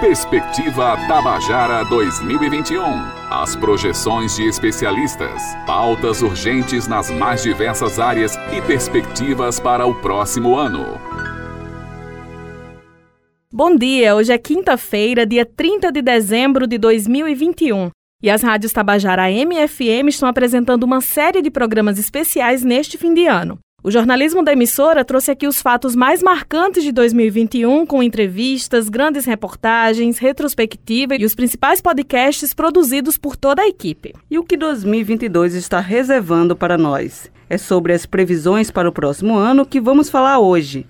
Perspectiva Tabajara 2021. As projeções de especialistas, pautas urgentes nas mais diversas áreas e perspectivas para o próximo ano. Bom dia, hoje é quinta-feira, dia 30 de dezembro de 2021. E as rádios Tabajara MFM estão apresentando uma série de programas especiais neste fim de ano. O jornalismo da emissora trouxe aqui os fatos mais marcantes de 2021, com entrevistas, grandes reportagens, retrospectiva e os principais podcasts produzidos por toda a equipe. E o que 2022 está reservando para nós? É sobre as previsões para o próximo ano que vamos falar hoje.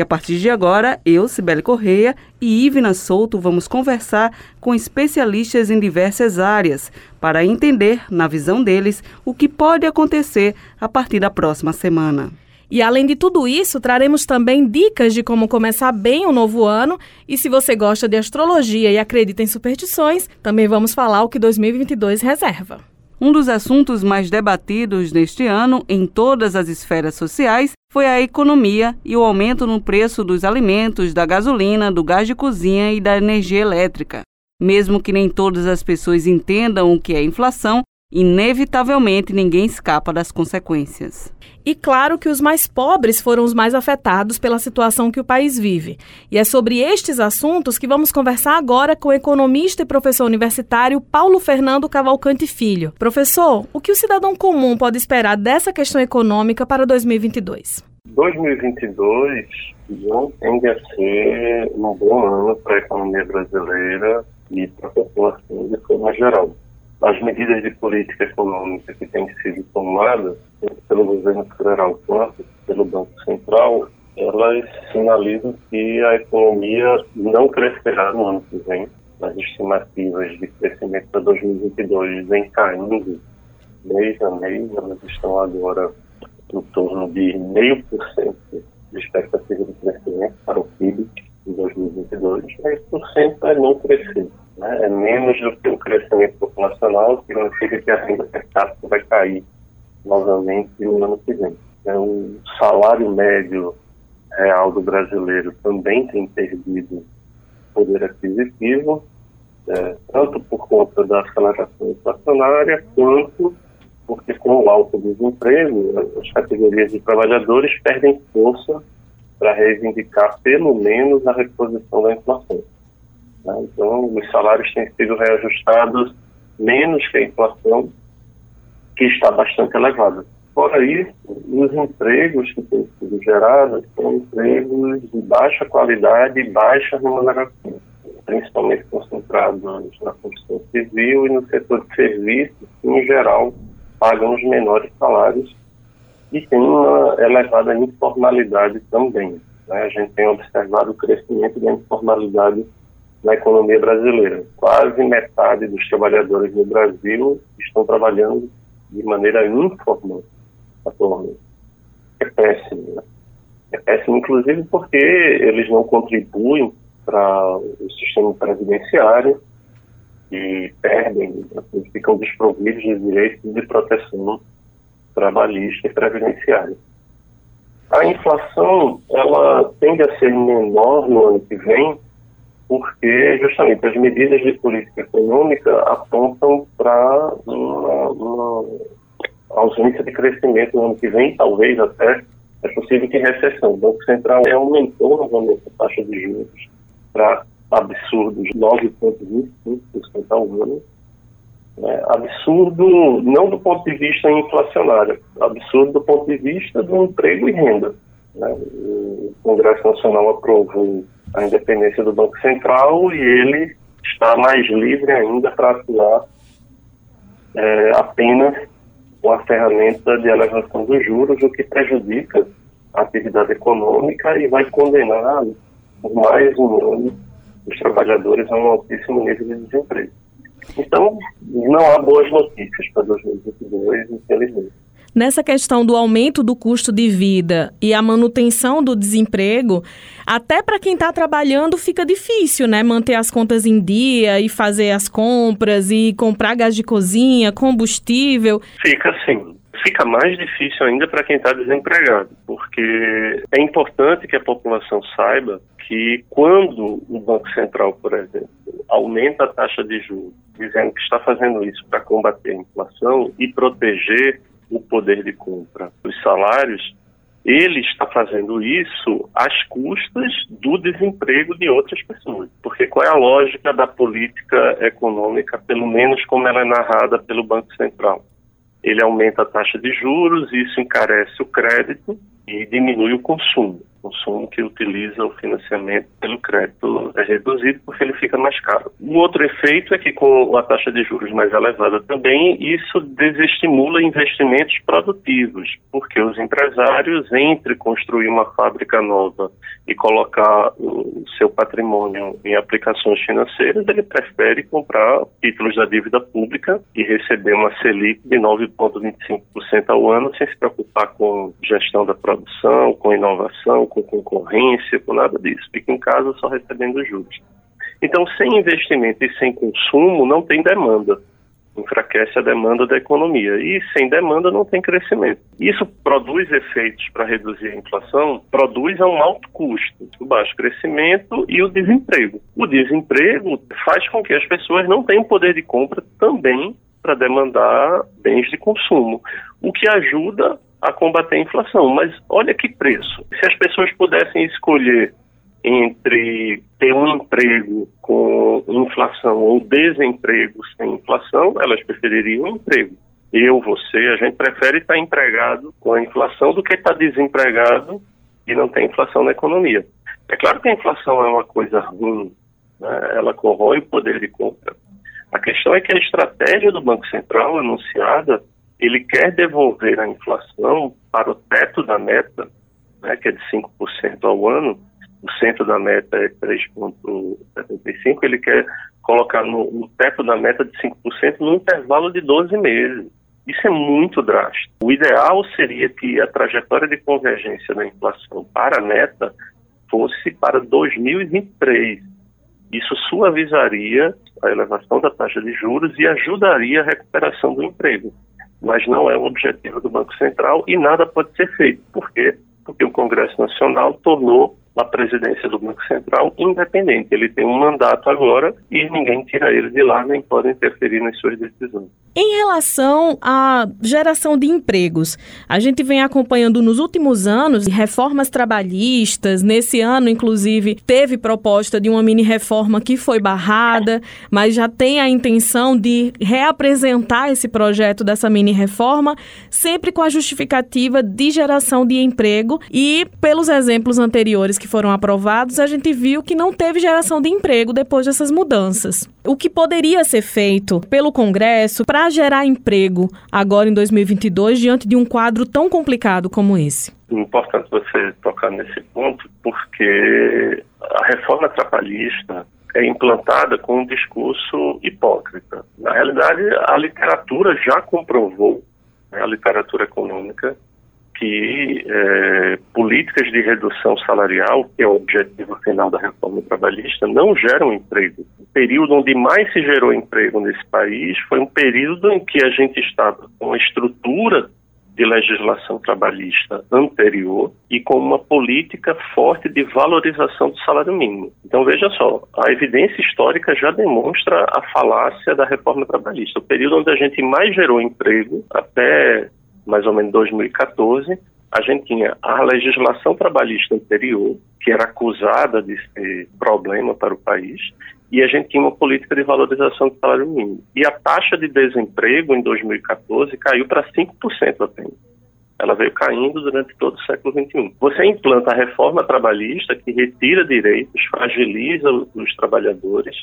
E a partir de agora, eu, Cibele Correia e Ivna Souto vamos conversar com especialistas em diversas áreas para entender, na visão deles, o que pode acontecer a partir da próxima semana. E além de tudo isso, traremos também dicas de como começar bem o novo ano. E se você gosta de astrologia e acredita em superstições, também vamos falar o que 2022 reserva. Um dos assuntos mais debatidos neste ano em todas as esferas sociais foi a economia e o aumento no preço dos alimentos, da gasolina, do gás de cozinha e da energia elétrica. Mesmo que nem todas as pessoas entendam o que é inflação, inevitavelmente ninguém escapa das consequências. E claro que os mais pobres foram os mais afetados pela situação que o país vive. E é sobre estes assuntos que vamos conversar agora com o economista e professor universitário Paulo Fernando Cavalcante Filho. Professor, o que o cidadão comum pode esperar dessa questão econômica para 2022? 2022 tende a ser um bom ano para a economia brasileira e para a população de forma geral as medidas de política econômica que têm sido tomadas, pelo governo federal quanto pelo Banco Central, elas sinalizam que a economia não crescerá no ano que vem. As estimativas de crescimento para 2022 vêm caindo mês a mês, elas estão agora em torno de 0,5% de expectativa de crescimento para o PIB em 2022. 10% é não crescer né, é menos do que o crescimento populacional, significa que a renda per capita vai cair novamente no ano que vem. Então, o salário médio real do brasileiro também tem perdido poder aquisitivo, é, tanto por conta da aceleração inflacionária, quanto porque com o alto desemprego, as categorias de trabalhadores perdem força para reivindicar pelo menos a reposição da inflação. Né? Então, os salários têm sido reajustados menos que a inflação, que está bastante elevada. Fora isso, os empregos que têm sido gerados são empregos de baixa qualidade e baixa remuneração, principalmente concentrados na construção civil e no setor de serviços, que, em geral, pagam os menores salários e tem uma elevada informalidade também. Né? A gente tem observado o crescimento da informalidade na economia brasileira. Quase metade dos trabalhadores no Brasil estão trabalhando de maneira informal atualmente. É péssimo. Né? É péssimo, inclusive, porque eles não contribuem para o sistema previdenciário e perdem, assim, ficam desprovidos de direitos de proteção trabalhista e previdenciária. A inflação, ela tende a ser menor no ano que vem, porque justamente as medidas de política econômica apontam para uma, uma, ausência de crescimento no ano que vem, talvez até é possível que recessão. O Banco Central aumentou novamente a taxa de juros para absurdos 9,25% ao ano. É, absurdo não do ponto de vista inflacionário, absurdo do ponto de vista do emprego e renda. Né? O Congresso Nacional aprovou a independência do Banco Central e ele está mais livre ainda para atuar é, apenas com a ferramenta de elevação dos juros, o que prejudica a atividade econômica e vai condenar por mais um ano os trabalhadores a um altíssimo nível de desemprego. Então, não há boas notícias para 2022, infelizmente. Nessa questão do aumento do custo de vida e a manutenção do desemprego, até para quem está trabalhando fica difícil, né? Manter as contas em dia e fazer as compras e comprar gás de cozinha, combustível. Fica sim. fica mais difícil ainda para quem está desempregado, porque é importante que a população saiba que quando o Banco Central, por exemplo, aumenta a taxa de juros, dizendo que está fazendo isso para combater a inflação e proteger o poder de compra dos salários, ele está fazendo isso às custas do desemprego de outras pessoas. Porque qual é a lógica da política econômica, pelo menos como ela é narrada pelo Banco Central? Ele aumenta a taxa de juros, isso encarece o crédito e diminui o consumo consumo que utiliza o financiamento pelo crédito é reduzido porque ele fica mais caro. O outro efeito é que com a taxa de juros mais elevada também, isso desestimula investimentos produtivos, porque os empresários, entre construir uma fábrica nova e colocar o seu patrimônio em aplicações financeiras, ele prefere comprar títulos da dívida pública e receber uma Selic de 9,25% ao ano sem se preocupar com gestão da produção, com inovação, com concorrência, com nada disso. Fica em casa só recebendo juros. Então, sem investimento e sem consumo, não tem demanda. Enfraquece a demanda da economia. E sem demanda não tem crescimento. Isso produz efeitos para reduzir a inflação? Produz a um alto custo, o baixo crescimento e o desemprego. O desemprego faz com que as pessoas não tenham poder de compra também para demandar bens de consumo, o que ajuda a combater a inflação. Mas olha que preço. Se as pessoas pudessem escolher entre ter um emprego com inflação ou desemprego sem inflação, elas prefeririam um emprego. Eu, você, a gente prefere estar empregado com a inflação do que estar desempregado e não ter inflação na economia. É claro que a inflação é uma coisa ruim, né? ela corrói o poder de compra. A questão é que a estratégia do Banco Central anunciada ele quer devolver a inflação para o teto da meta, né, que é de 5% ao ano, o centro da meta é 3,75%, ele quer colocar no, no, teto da meta de 5% no intervalo de 12 meses. Isso é muito drástico. O ideal seria que a trajetória de convergência da inflação para a meta fosse para 2023. Isso suavizaria a elevação da taxa de juros e ajudaria a recuperação do emprego mas não é o objetivo do Banco Central e nada pode ser feito. Por quê? Porque o Congresso Nacional tornou a presidência do Banco Central independente. Ele tem um mandato agora e ninguém tira ele de lá nem pode interferir nas suas decisões. Em relação à geração de empregos, a gente vem acompanhando nos últimos anos reformas trabalhistas. Nesse ano, inclusive, teve proposta de uma mini reforma que foi barrada, mas já tem a intenção de reapresentar esse projeto dessa mini reforma, sempre com a justificativa de geração de emprego. E pelos exemplos anteriores que foram aprovados, a gente viu que não teve geração de emprego depois dessas mudanças. O que poderia ser feito pelo Congresso para gerar emprego agora em 2022 diante de um quadro tão complicado como esse? Importante você tocar nesse ponto, porque a reforma trabalhista é implantada com um discurso hipócrita. Na realidade, a literatura já comprovou, né, a literatura econômica, que é, políticas de redução salarial, que é o objetivo final da reforma trabalhista, não geram emprego. O período onde mais se gerou emprego nesse país foi um período em que a gente estava com uma estrutura de legislação trabalhista anterior e com uma política forte de valorização do salário mínimo. Então veja só, a evidência histórica já demonstra a falácia da reforma trabalhista. O período onde a gente mais gerou emprego até mais ou menos 2014, a gente tinha a legislação trabalhista anterior, que era acusada de ser problema para o país, e a gente tinha uma política de valorização do salário mínimo. E a taxa de desemprego em 2014 caiu para 5% apenas. Ela veio caindo durante todo o século XXI. Você implanta a reforma trabalhista que retira direitos, fragiliza os trabalhadores,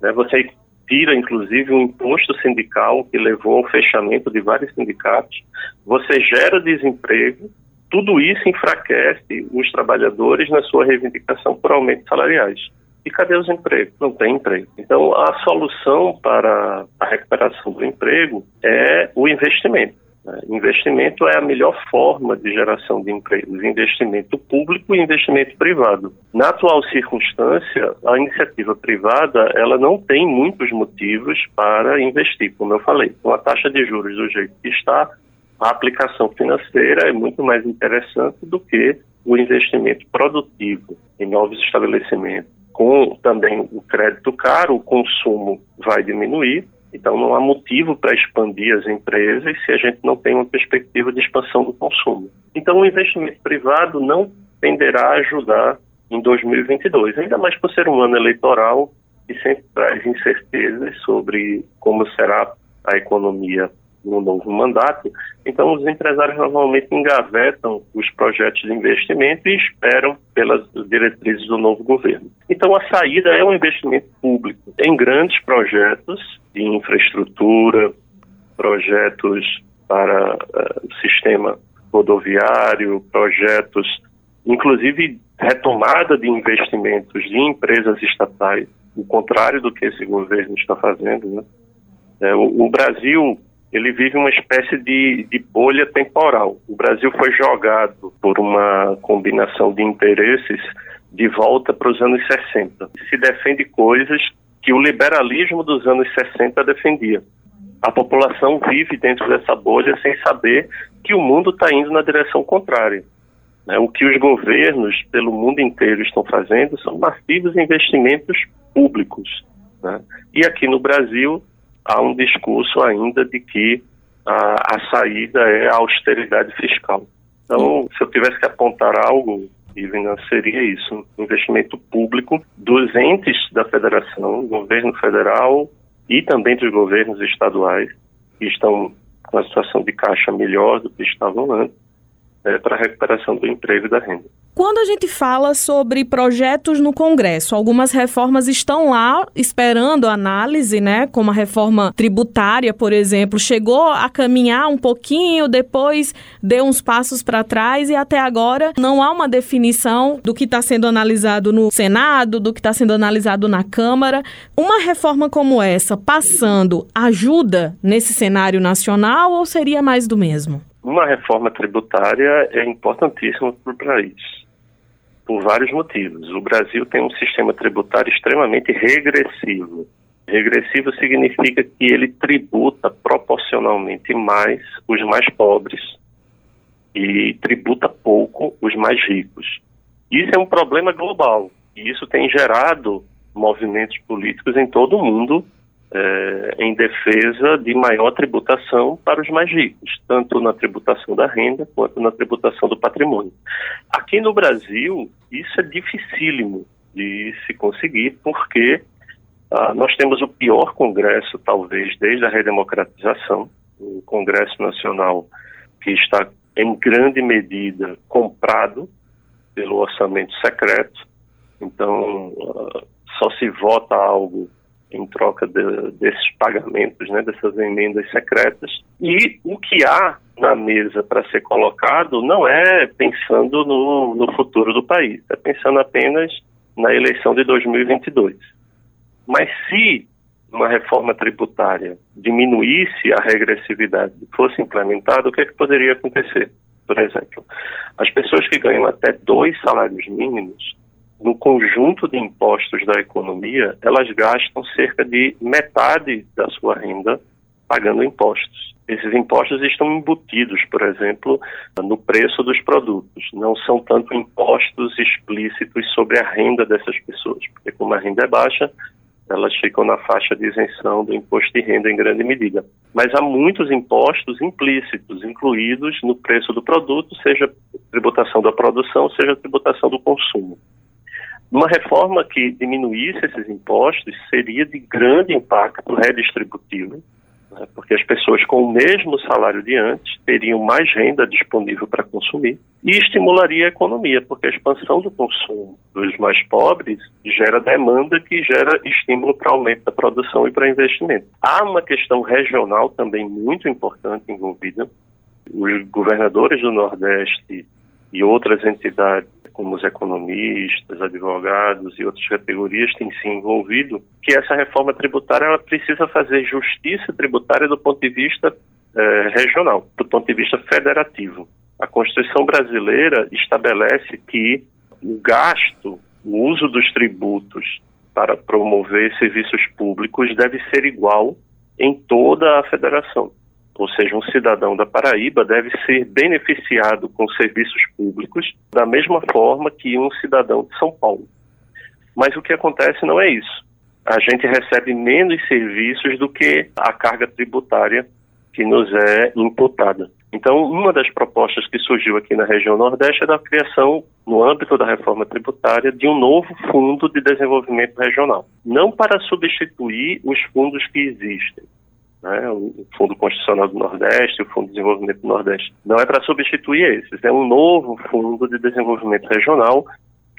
né? você tira, inclusive, um imposto sindical que levou ao fechamento de vários sindicatos, você gera desemprego, tudo isso enfraquece os trabalhadores na sua reivindicação por aumentos salariais. E cadê os empregos? Não tem emprego. Então, a solução para a recuperação do emprego é o investimento. Né? Investimento é a melhor forma de geração de empregos, investimento público e investimento privado. Na atual circunstância, a iniciativa privada ela não tem muitos motivos para investir, como eu falei. Com a taxa de juros do jeito que está, a aplicação financeira é muito mais interessante do que o investimento produtivo em novos estabelecimentos. Com também o crédito caro, o consumo vai diminuir, então não há motivo para expandir as empresas se a gente não tem uma perspectiva de expansão do consumo. Então o investimento privado não tenderá a ajudar em 2022, ainda mais por ser um ano eleitoral e sempre traz incertezas sobre como será a economia no novo mandato. Então, os empresários normalmente engavetam os projetos de investimento e esperam pelas diretrizes do novo governo. Então, a saída é um investimento público em grandes projetos de infraestrutura, projetos para uh, sistema rodoviário, projetos, inclusive retomada de investimentos de empresas estatais, o contrário do que esse governo está fazendo. Né? É, o, o Brasil ele vive uma espécie de, de, bolha temporal. O Brasil foi jogado por uma combinação de interesses de volta para os anos 60. Se defende coisas que o liberalismo dos anos 60 defendia. A população vive dentro dessa bolha sem saber que o mundo está indo na direção contrária. Né? O que os governos pelo mundo inteiro estão fazendo são massivos investimentos públicos. Né? E aqui no Brasil, há um discurso ainda de que a, a saída é a austeridade fiscal. Então, se eu tivesse que apontar algo, Ivina, seria isso: investimento público dos entes da federação, governo federal e também dos governos estaduais, que estão com a situação de caixa melhor do que estavam antes, é, para a recuperação do emprego e da renda. Quando a gente fala sobre projetos no Congresso, algumas reformas estão lá esperando análise, né? Como a reforma tributária, por exemplo, chegou a caminhar um pouquinho, depois deu uns passos para trás e até agora não há uma definição do que está sendo analisado no Senado, do que está sendo analisado na Câmara. Uma reforma como essa, passando, ajuda nesse cenário nacional ou seria mais do mesmo? Uma reforma tributária é importantíssima para o país, por vários motivos. O Brasil tem um sistema tributário extremamente regressivo. Regressivo significa que ele tributa proporcionalmente mais os mais pobres e tributa pouco os mais ricos. Isso é um problema global e isso tem gerado movimentos políticos em todo o mundo é, em defesa de maior tributação para os mais ricos, tanto na tributação da renda quanto na tributação do patrimônio. Aqui no Brasil, isso é dificílimo de se conseguir, porque ah, nós temos o pior Congresso, talvez, desde a redemocratização, o Congresso Nacional, que está em grande medida comprado pelo orçamento secreto. Então, ah, só se vota algo em troca de, desses pagamentos, né, dessas emendas secretas. E o que há na mesa para ser colocado não é pensando no, no futuro do país, é pensando apenas na eleição de 2022. Mas se uma reforma tributária diminuísse a regressividade fosse implementada, o que, é que poderia acontecer? Por exemplo, as pessoas que ganham até dois salários mínimos no conjunto de impostos da economia, elas gastam cerca de metade da sua renda pagando impostos. Esses impostos estão embutidos, por exemplo, no preço dos produtos. Não são tanto impostos explícitos sobre a renda dessas pessoas, porque como a renda é baixa, elas ficam na faixa de isenção do imposto de renda em grande medida. Mas há muitos impostos implícitos incluídos no preço do produto, seja tributação da produção, seja tributação do consumo. Uma reforma que diminuísse esses impostos seria de grande impacto redistributivo, né, porque as pessoas com o mesmo salário de antes teriam mais renda disponível para consumir e estimularia a economia, porque a expansão do consumo dos mais pobres gera demanda que gera estímulo para aumento da produção e para investimento. Há uma questão regional também muito importante envolvida. Os governadores do Nordeste e outras entidades como os economistas, advogados e outras categorias têm se envolvido, que essa reforma tributária ela precisa fazer justiça tributária do ponto de vista eh, regional, do ponto de vista federativo. A Constituição brasileira estabelece que o gasto, o uso dos tributos para promover serviços públicos deve ser igual em toda a federação. Ou seja, um cidadão da Paraíba deve ser beneficiado com serviços públicos da mesma forma que um cidadão de São Paulo. Mas o que acontece não é isso. A gente recebe menos serviços do que a carga tributária que nos é imputada. Então, uma das propostas que surgiu aqui na região Nordeste é da criação, no âmbito da reforma tributária, de um novo fundo de desenvolvimento regional. Não para substituir os fundos que existem, né, o Fundo Constitucional do Nordeste, o Fundo de Desenvolvimento do Nordeste. Não é para substituir esses, é um novo Fundo de Desenvolvimento Regional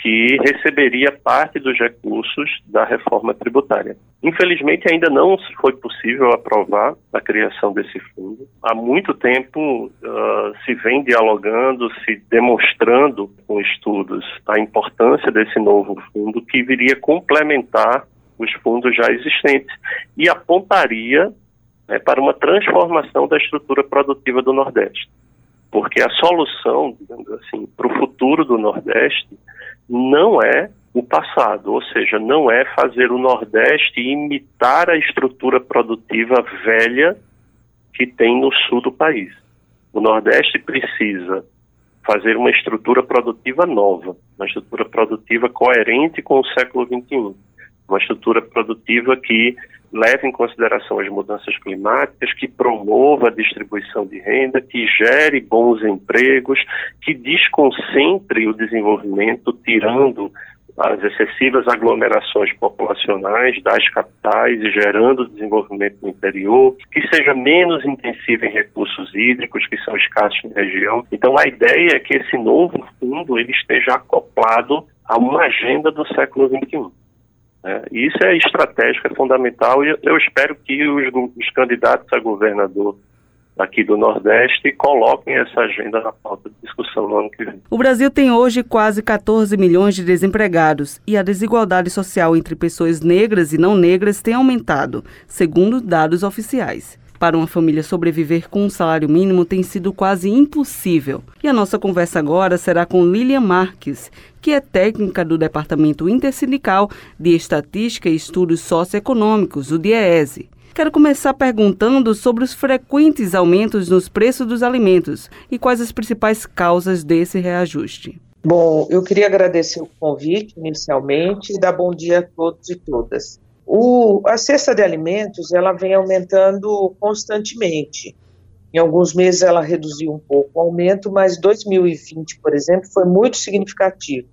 que receberia parte dos recursos da reforma tributária. Infelizmente, ainda não foi possível aprovar a criação desse fundo. Há muito tempo uh, se vem dialogando, se demonstrando com estudos a importância desse novo fundo que viria complementar os fundos já existentes e apontaria né, para uma transformação da estrutura produtiva do Nordeste. Porque a solução, digamos assim, para o futuro do Nordeste não é o passado, ou seja, não é fazer o Nordeste imitar a estrutura produtiva velha que tem no sul do país. O Nordeste precisa fazer uma estrutura produtiva nova, uma estrutura produtiva coerente com o século XXI, uma estrutura produtiva que leve em consideração as mudanças climáticas, que promova a distribuição de renda, que gere bons empregos, que desconcentre o desenvolvimento, tirando as excessivas aglomerações populacionais das capitais e gerando desenvolvimento no interior, que seja menos intensivo em recursos hídricos que são escassos na região. Então a ideia é que esse novo fundo ele esteja acoplado a uma agenda do século XXI. É, isso é estratégico, é fundamental e eu espero que os, os candidatos a governador aqui do Nordeste coloquem essa agenda na pauta de discussão no ano que vem. O Brasil tem hoje quase 14 milhões de desempregados e a desigualdade social entre pessoas negras e não negras tem aumentado, segundo dados oficiais. Para uma família sobreviver com um salário mínimo tem sido quase impossível. E a nossa conversa agora será com Lilian Marques, que é técnica do Departamento Intersindical de Estatística e Estudos Socioeconômicos, o DIEESE. Quero começar perguntando sobre os frequentes aumentos nos preços dos alimentos e quais as principais causas desse reajuste. Bom, eu queria agradecer o convite inicialmente e dar bom dia a todos e todas. O, a cesta de alimentos ela vem aumentando constantemente. Em alguns meses ela reduziu um pouco o aumento, mas 2020, por exemplo, foi muito significativo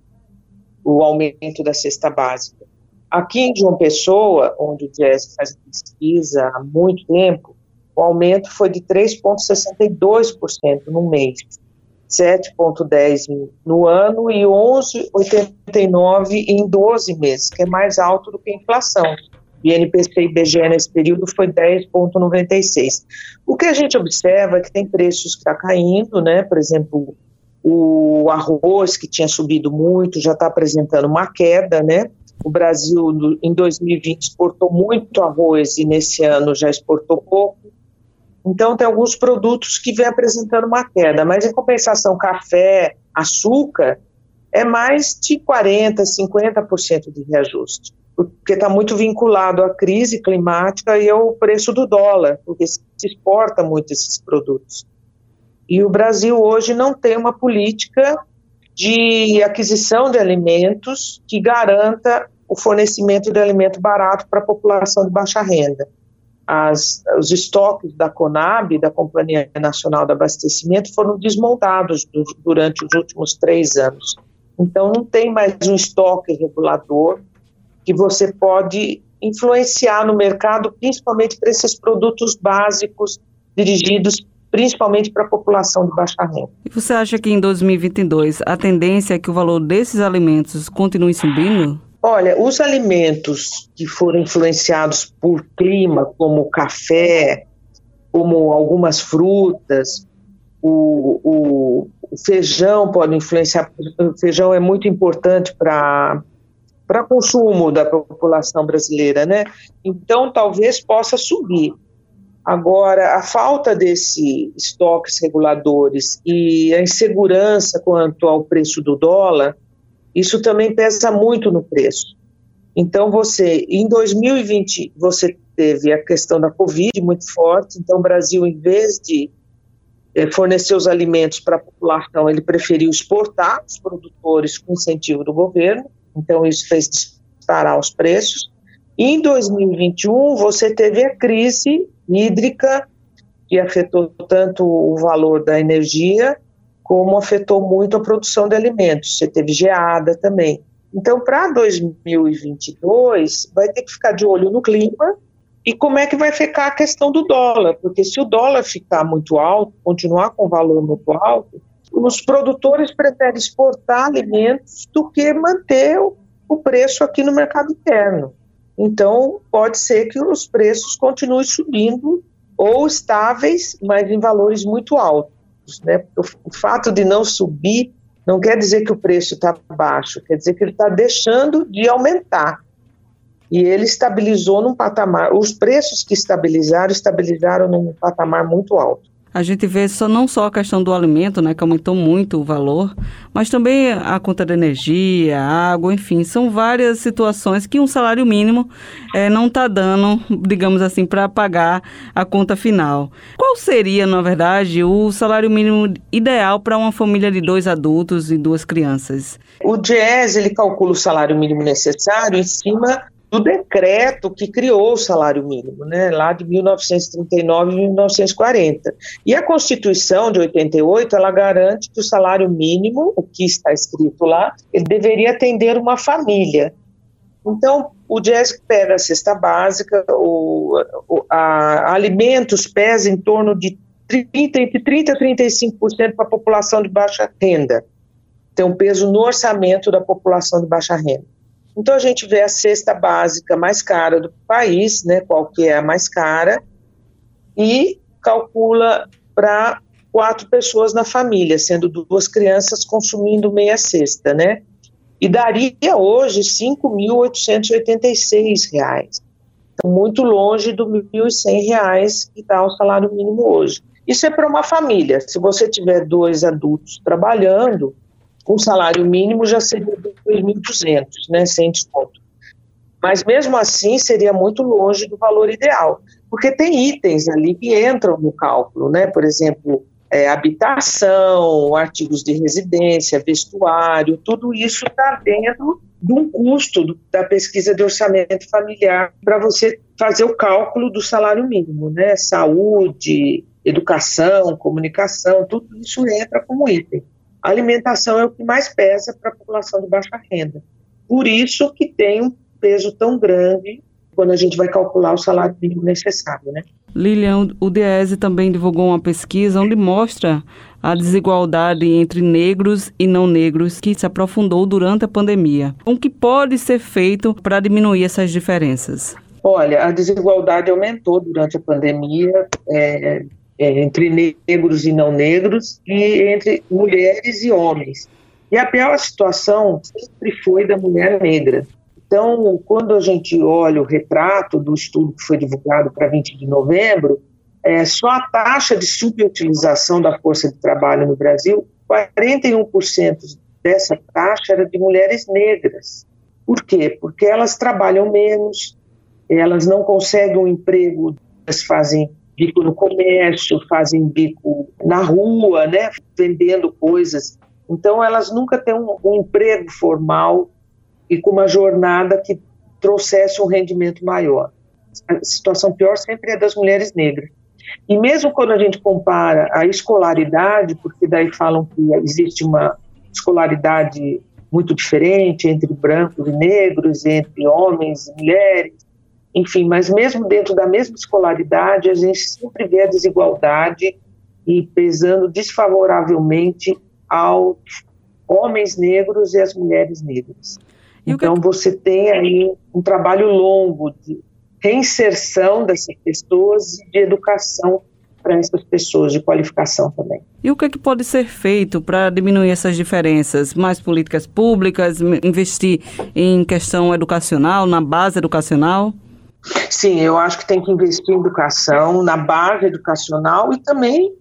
o aumento da cesta básica. Aqui em João Pessoa, onde o DIES faz pesquisa há muito tempo, o aumento foi de 3,62% no mês, 7,10% no ano e 11,89% em 12 meses, que é mais alto do que a inflação. INPC e IBGE nesse período foi 10,96. O que a gente observa é que tem preços que estão tá caindo, né? Por exemplo, o arroz, que tinha subido muito, já está apresentando uma queda, né? O Brasil, em 2020, exportou muito arroz e nesse ano já exportou pouco. Então, tem alguns produtos que vêm apresentando uma queda, mas em compensação, café, açúcar, é mais de 40%, 50% de reajuste porque está muito vinculado à crise climática e ao preço do dólar, porque se exporta muito esses produtos. E o Brasil hoje não tem uma política de aquisição de alimentos que garanta o fornecimento de alimento barato para a população de baixa renda. As, os estoques da Conab, da Companhia Nacional de Abastecimento, foram desmontados do, durante os últimos três anos. Então, não tem mais um estoque regulador que você pode influenciar no mercado, principalmente para esses produtos básicos dirigidos principalmente para a população de baixa renda. E você acha que em 2022 a tendência é que o valor desses alimentos continue subindo? Olha, os alimentos que foram influenciados por clima, como café, como algumas frutas, o, o, o feijão pode influenciar. O feijão é muito importante para para consumo da população brasileira, né? Então, talvez possa subir. Agora, a falta desses estoques reguladores e a insegurança quanto ao preço do dólar, isso também pesa muito no preço. Então, você, em 2020, você teve a questão da Covid muito forte, então o Brasil, em vez de é, fornecer os alimentos para a população, ele preferiu exportar os produtores com incentivo do governo, então isso fez disparar os preços. E em 2021, você teve a crise hídrica, que afetou tanto o valor da energia, como afetou muito a produção de alimentos. Você teve geada também. Então, para 2022, vai ter que ficar de olho no clima e como é que vai ficar a questão do dólar, porque se o dólar ficar muito alto, continuar com valor muito alto, os produtores preferem exportar alimentos do que manter o preço aqui no mercado interno. Então, pode ser que os preços continuem subindo ou estáveis, mas em valores muito altos. Né? O fato de não subir não quer dizer que o preço está baixo, quer dizer que ele está deixando de aumentar. E ele estabilizou num patamar, os preços que estabilizaram, estabilizaram num patamar muito alto. A gente vê só não só a questão do alimento, né, que aumentou muito o valor, mas também a conta de energia, água, enfim, são várias situações que um salário mínimo é, não está dando, digamos assim, para pagar a conta final. Qual seria, na verdade, o salário mínimo ideal para uma família de dois adultos e duas crianças? O DIES, ele calcula o salário mínimo necessário em cima do decreto que criou o salário mínimo, né, lá de 1939 e 1940. E a Constituição de 88, ela garante que o salário mínimo, o que está escrito lá, ele deveria atender uma família. Então, o DIESC pega a cesta básica, o, o a, alimentos pesa em torno de 30, entre 30% a 35% para a população de baixa renda. Tem um peso no orçamento da população de baixa renda. Então a gente vê a cesta básica mais cara do país, né, qual que é a mais cara, e calcula para quatro pessoas na família, sendo duas crianças consumindo meia cesta, né? E daria hoje R$ 5.886. Então, muito longe do R$ 1.100 que está o salário mínimo hoje. Isso é para uma família. Se você tiver dois adultos trabalhando, com salário mínimo já seria 2.200, né, sem desconto. Mas mesmo assim seria muito longe do valor ideal, porque tem itens ali que entram no cálculo, né, por exemplo, é, habitação, artigos de residência, vestuário, tudo isso está dentro de um custo do, da pesquisa de orçamento familiar para você fazer o cálculo do salário mínimo, né? Saúde, educação, comunicação, tudo isso entra como item. A alimentação é o que mais pesa para a população de baixa renda. Por isso que tem um peso tão grande quando a gente vai calcular o salário mínimo necessário, né? Lilian, o DIESE também divulgou uma pesquisa onde mostra a desigualdade entre negros e não negros que se aprofundou durante a pandemia. O que pode ser feito para diminuir essas diferenças? Olha, a desigualdade aumentou durante a pandemia. É, entre negros e não negros e entre mulheres e homens. E a pior situação sempre foi da mulher negra. Então, quando a gente olha o retrato do estudo que foi divulgado para 20 de novembro, é, só a taxa de subutilização da força de trabalho no Brasil, 41% dessa taxa era de mulheres negras. Por quê? Porque elas trabalham menos, elas não conseguem um emprego, elas fazem bico no comércio, fazem bico na rua, né, vendendo coisas. Então, elas nunca têm um, um emprego formal e com uma jornada que trouxesse um rendimento maior. A situação pior sempre é das mulheres negras. E mesmo quando a gente compara a escolaridade, porque daí falam que existe uma escolaridade muito diferente entre brancos e negros, entre homens e mulheres, enfim, mas mesmo dentro da mesma escolaridade, a gente sempre vê a desigualdade e pesando desfavoravelmente aos homens negros e às mulheres negras. E então que... você tem aí um trabalho longo de reinserção dessas pessoas e de educação para essas pessoas, de qualificação também. E o que, é que pode ser feito para diminuir essas diferenças? Mais políticas públicas, investir em questão educacional, na base educacional? Sim, eu acho que tem que investir em educação, na base educacional e também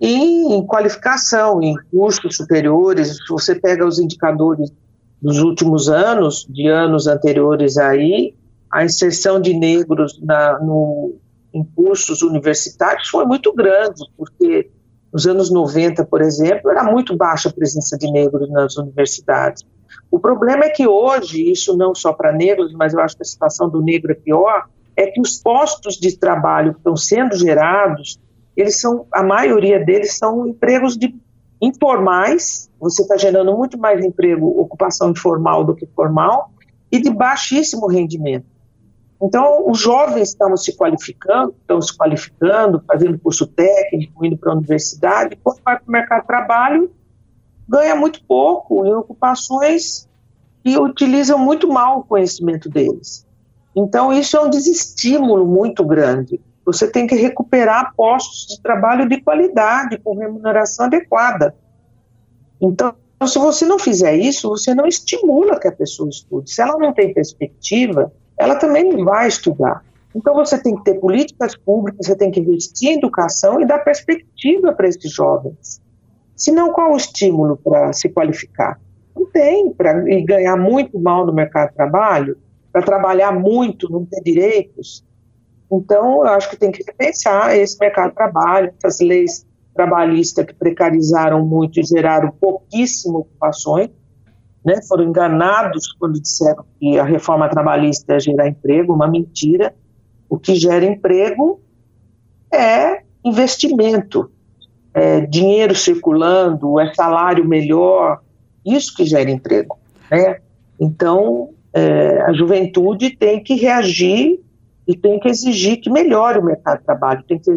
em qualificação, em cursos superiores. Se você pega os indicadores dos últimos anos, de anos anteriores aí, a inserção de negros na, no, em cursos universitários foi muito grande, porque nos anos 90, por exemplo, era muito baixa a presença de negros nas universidades. O problema é que hoje, isso não só para negros, mas eu acho que a situação do negro é pior, é que os postos de trabalho que estão sendo gerados, eles são, a maioria deles são empregos de informais, você está gerando muito mais emprego, ocupação informal do que formal, e de baixíssimo rendimento. Então, os jovens estão se qualificando, estão se qualificando, fazendo curso técnico, indo para a universidade, quando vai para o mercado de trabalho, ganha muito pouco em ocupações que utilizam muito mal o conhecimento deles. Então, isso é um desestímulo muito grande. Você tem que recuperar postos de trabalho de qualidade, com remuneração adequada. Então, se você não fizer isso, você não estimula que a pessoa estude. Se ela não tem perspectiva, ela também não vai estudar. Então você tem que ter políticas públicas, você tem que investir em educação e dar perspectiva para esses jovens. Senão, qual o estímulo para se qualificar? Não tem, para ganhar muito mal no mercado de trabalho, para trabalhar muito, não ter direitos. Então, eu acho que tem que repensar esse mercado de trabalho, essas leis trabalhistas que precarizaram muito e geraram pouquíssimas ocupações, né, foram enganados quando disseram que a reforma trabalhista ia gerar emprego, uma mentira. O que gera emprego é investimento, é dinheiro circulando, é salário melhor, isso que gera emprego. Né? Então, é, a juventude tem que reagir e tem que exigir que melhore o mercado de trabalho, tem que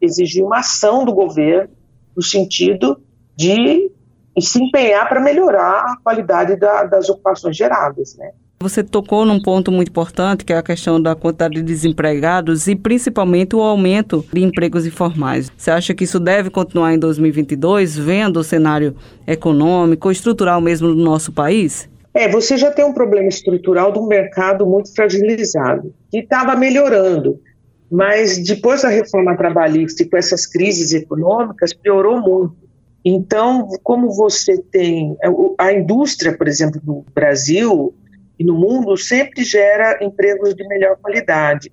exigir uma ação do governo no sentido de se empenhar para melhorar a qualidade da, das ocupações geradas, né? Você tocou num ponto muito importante, que é a questão da quantidade de desempregados e principalmente o aumento de empregos informais. Você acha que isso deve continuar em 2022, vendo o cenário econômico, estrutural mesmo do nosso país? É, você já tem um problema estrutural do mercado muito fragilizado, que estava melhorando, mas depois da reforma trabalhista e com essas crises econômicas, piorou muito. Então, como você tem é, a indústria, por exemplo, no Brasil e no mundo sempre gera empregos de melhor qualidade.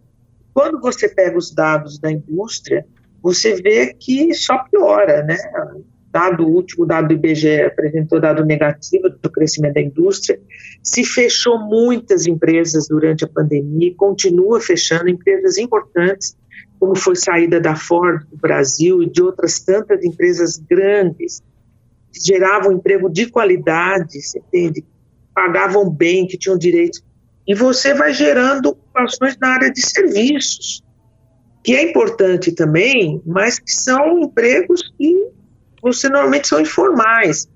Quando você pega os dados da indústria, você vê que só piora, né? Dado o último dado do IBGE apresentou dado negativo do crescimento da indústria. Se fechou muitas empresas durante a pandemia continua fechando empresas importantes como foi saída da Ford do Brasil e de outras tantas empresas grandes que geravam emprego de qualidade, você entende? Pagavam bem, que tinham direitos. E você vai gerando ocupações na área de serviços, que é importante também, mas que são empregos que você normalmente são informais.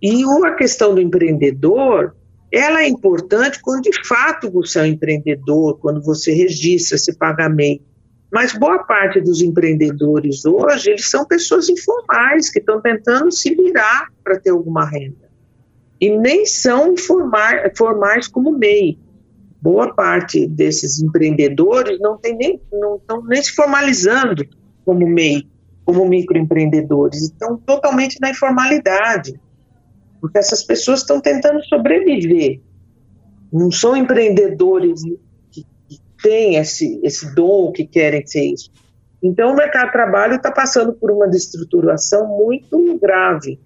E a questão do empreendedor, ela é importante quando de fato você é um empreendedor, quando você registra esse pagamento mas boa parte dos empreendedores hoje, eles são pessoas informais, que estão tentando se virar para ter alguma renda. E nem são formais, formais como MEI. Boa parte desses empreendedores não, tem nem, não estão nem se formalizando como MEI, como microempreendedores. Estão totalmente na informalidade. Porque essas pessoas estão tentando sobreviver. Não são empreendedores têm esse, esse dom, que querem ser isso. Então, o mercado de trabalho está passando por uma destruturação muito grave.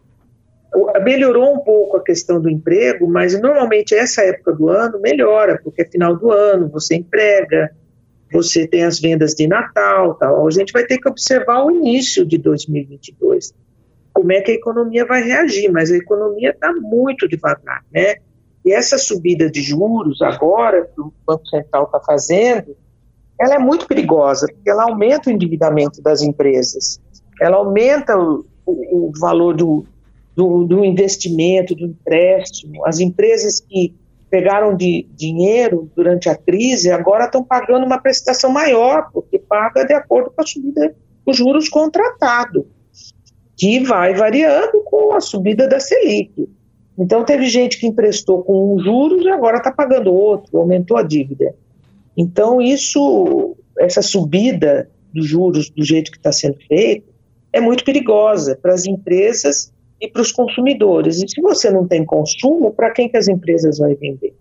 Melhorou um pouco a questão do emprego, mas normalmente essa época do ano melhora, porque é final do ano, você emprega, você tem as vendas de Natal, tal. A gente vai ter que observar o início de 2022, como é que a economia vai reagir, mas a economia está muito devagar, né? E essa subida de juros agora, que o Banco Central está fazendo, ela é muito perigosa, porque ela aumenta o endividamento das empresas, ela aumenta o, o, o valor do, do, do, investimento, do empréstimo. As empresas que pegaram de dinheiro durante a crise agora estão pagando uma prestação maior, porque paga de acordo com a subida dos juros contratado, que vai variando com a subida da Selic. Então, teve gente que emprestou com um juros e agora está pagando outro, aumentou a dívida. Então, isso, essa subida dos juros do jeito que está sendo feito, é muito perigosa para as empresas e para os consumidores. E se você não tem consumo, para quem que as empresas vão vender?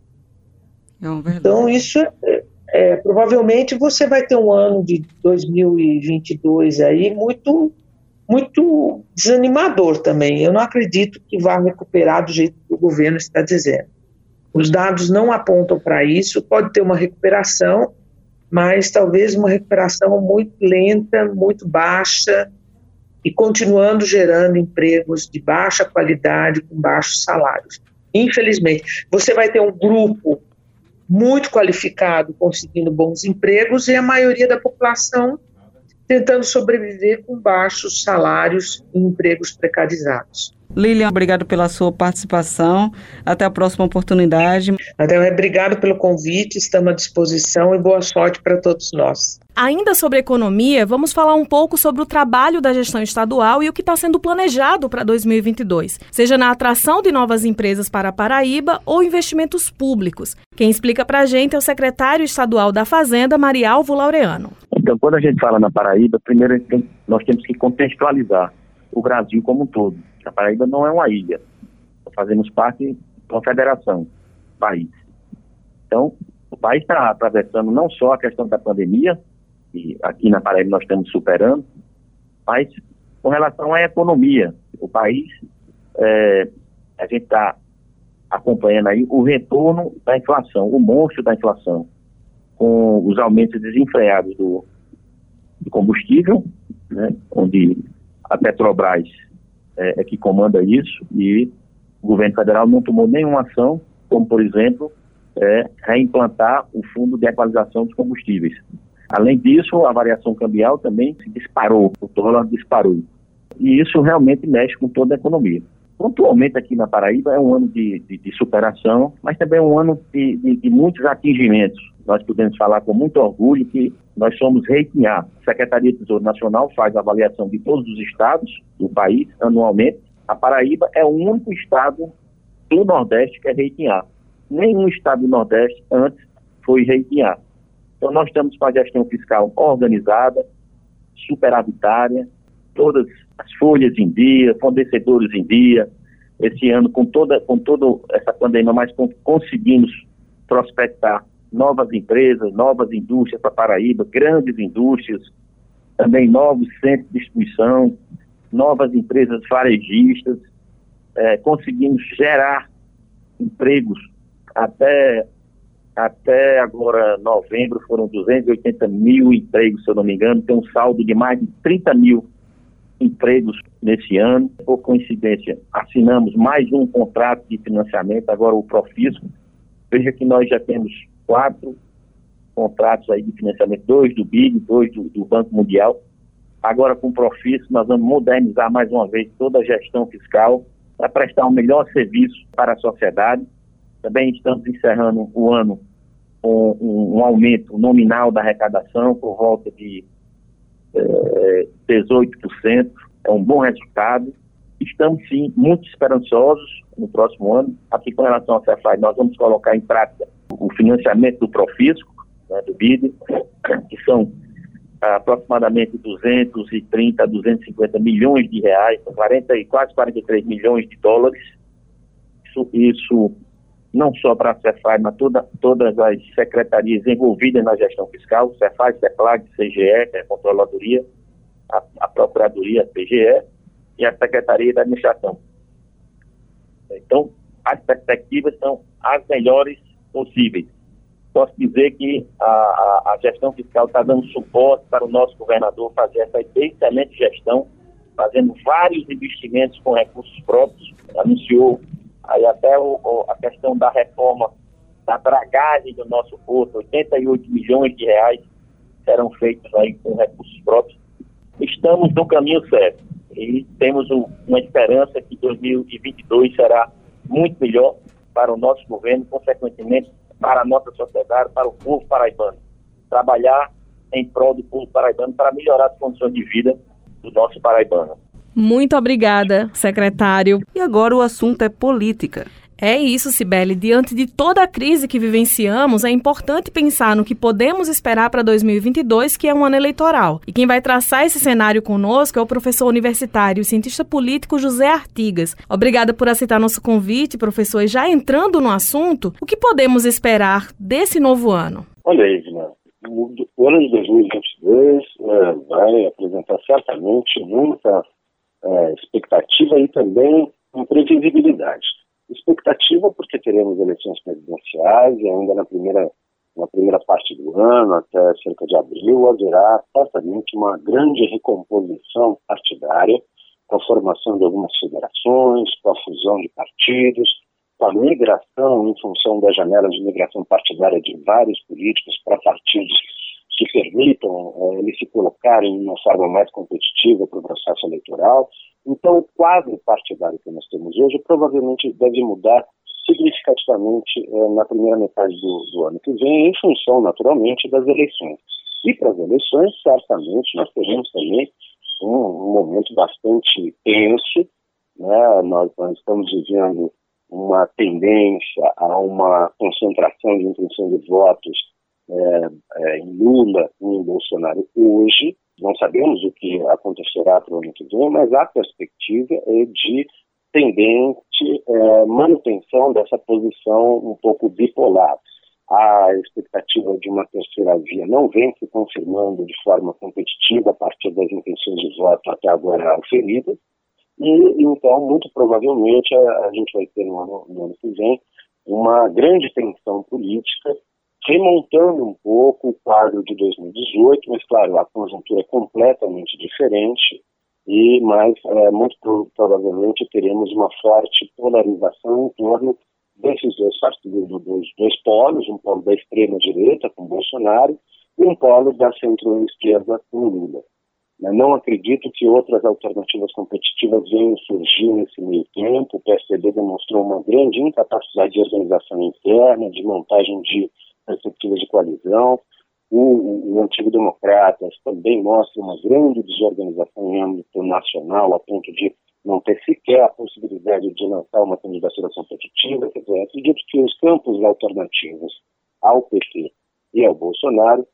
É então, isso é, é, provavelmente você vai ter um ano de 2022 aí muito muito desanimador também. Eu não acredito que vá recuperar do jeito que o governo está dizendo. Os dados não apontam para isso. Pode ter uma recuperação, mas talvez uma recuperação muito lenta, muito baixa e continuando gerando empregos de baixa qualidade com baixos salários. Infelizmente, você vai ter um grupo muito qualificado conseguindo bons empregos e a maioria da população tentando sobreviver com baixos salários e empregos precarizados. Lilian, obrigado pela sua participação. Até a próxima oportunidade. Até, obrigado pelo convite, estamos à disposição e boa sorte para todos nós. Ainda sobre economia, vamos falar um pouco sobre o trabalho da gestão estadual e o que está sendo planejado para 2022, seja na atração de novas empresas para a Paraíba ou investimentos públicos. Quem explica para a gente é o secretário estadual da Fazenda, Marialvo Laureano. Então, quando a gente fala na Paraíba, primeiro nós temos que contextualizar o Brasil como um todo. A Paraíba não é uma ilha. Fazemos parte uma federação, país. Então, o país está atravessando não só a questão da pandemia, que aqui na Paraíba nós estamos superando, mas com relação à economia, o país, é, a gente está acompanhando aí o retorno da inflação, o monstro da inflação, com os aumentos desenfreados do, do combustível, né, onde a Petrobras é, é, que comanda isso e o governo federal não tomou nenhuma ação, como, por exemplo, é, reimplantar o fundo de equalização dos combustíveis. Além disso, a variação cambial também se disparou, o dólar disparou. E isso realmente mexe com toda a economia. Pontualmente aqui na Paraíba é um ano de, de, de superação, mas também é um ano de, de, muitos atingimentos. Nós podemos falar com muito orgulho que nós somos rating A. Secretaria de Tesouro Nacional faz avaliação de todos os estados do país anualmente. A Paraíba é o único estado do Nordeste que é rating A. Nenhum estado do Nordeste antes foi rating A. Então, nós estamos com a gestão fiscal organizada, superavitária, todas as folhas em dia, fornecedores em dia. Esse ano, com toda, com toda essa pandemia, mas conseguimos prospectar novas empresas, novas indústrias para Paraíba, grandes indústrias, também novos centros de distribuição, novas empresas varejistas. É, conseguimos gerar empregos até até agora, novembro, foram 280 mil empregos, se eu não me engano, tem um saldo de mais de 30 mil empregos nesse ano. Por coincidência, assinamos mais um contrato de financiamento, agora o Profisco. Veja que nós já temos quatro contratos aí de financiamento, dois do BIG, dois do, do Banco Mundial. Agora com o Profisco, nós vamos modernizar mais uma vez toda a gestão fiscal para prestar um melhor serviço para a sociedade também estamos encerrando o ano com um, um aumento nominal da arrecadação por volta de é, 18%. É um bom resultado. Estamos, sim, muito esperançosos no próximo ano. Aqui, com relação ao Cefaz, nós vamos colocar em prática o financiamento do Profisco, né, do BID, que são aproximadamente 230 a 250 milhões de reais, 40, quase 43 milhões de dólares. Isso, isso não só para a Cefaz, mas toda, todas as secretarias envolvidas na gestão fiscal, Cefaz, CEPLAG, CGE, que é a Controladoria, a, a Procuradoria, a PGE, e a Secretaria da Administração. Então, as perspectivas são as melhores possíveis. Posso dizer que a, a, a gestão fiscal está dando suporte para o nosso governador fazer essa excelente gestão, fazendo vários investimentos com recursos próprios, anunciou Aí até o, o, a questão da reforma da dragagem do nosso porto, 88 milhões de reais serão feitos aí com recursos próprios. Estamos no caminho certo e temos um, uma esperança que 2022 será muito melhor para o nosso governo, consequentemente para a nossa sociedade, para o povo paraibano. Trabalhar em prol do povo paraibano para melhorar as condições de vida do nosso paraibano. Muito obrigada, secretário. E agora o assunto é política. É isso, Sibeli. Diante de toda a crise que vivenciamos, é importante pensar no que podemos esperar para 2022, que é um ano eleitoral. E quem vai traçar esse cenário conosco é o professor universitário e cientista político José Artigas. Obrigada por aceitar nosso convite, professor. E já entrando no assunto, o que podemos esperar desse novo ano? Olha, Edna, o ano de 2022 é, vai apresentar certamente muita é, expectativa e também imprevisibilidade. Expectativa porque teremos eleições presidenciais e ainda na primeira, na primeira parte do ano, até cerca de abril, haverá certamente uma grande recomposição partidária com a formação de algumas federações, com a fusão de partidos, com a migração em função da janela de migração partidária de vários políticos para partidos que permitam é, eles se colocarem de uma forma mais competitiva para o processo eleitoral. Então, o quadro partidário que nós temos hoje provavelmente deve mudar significativamente é, na primeira metade do, do, ano que vem, em função, naturalmente, das eleições. E para as eleições, certamente, nós teremos também um momento bastante tenso. Né? Nós, nós estamos vivendo uma tendência a uma concentração de intenção de votos é, é, em Lula e em Bolsonaro hoje. Não sabemos o que acontecerá para o ano que vem, mas a perspectiva é de tendente é, manutenção dessa posição um pouco bipolar. A expectativa de uma terceira via não vem se confirmando de forma competitiva a partir das intenções de voto até agora oferidas, e então, muito provavelmente, a, a gente vai ter no ano, no ano que vem uma grande tensão política remontando um pouco o quadro de 2018, mas claro, a conjuntura é completamente diferente e mais é, muito provavelmente teremos uma forte polarização em torno desses dois partidos, dos dois polos, um polo da extrema direita com Bolsonaro e um polo da centro-esquerda com Lula. Não acredito que outras alternativas competitivas venham surgir nesse meio tempo. O PSDB demonstrou uma grande incapacidade de organização interna, de montagem de perspectivas de coalizão. O, o, Antigo Democratas também mostra uma grande desorganização em âmbito nacional, a ponto de não ter sequer a possibilidade de lançar uma candidatura competitiva. Quer dizer, acredito que os campos alternativos ao PT e ao Bolsonaro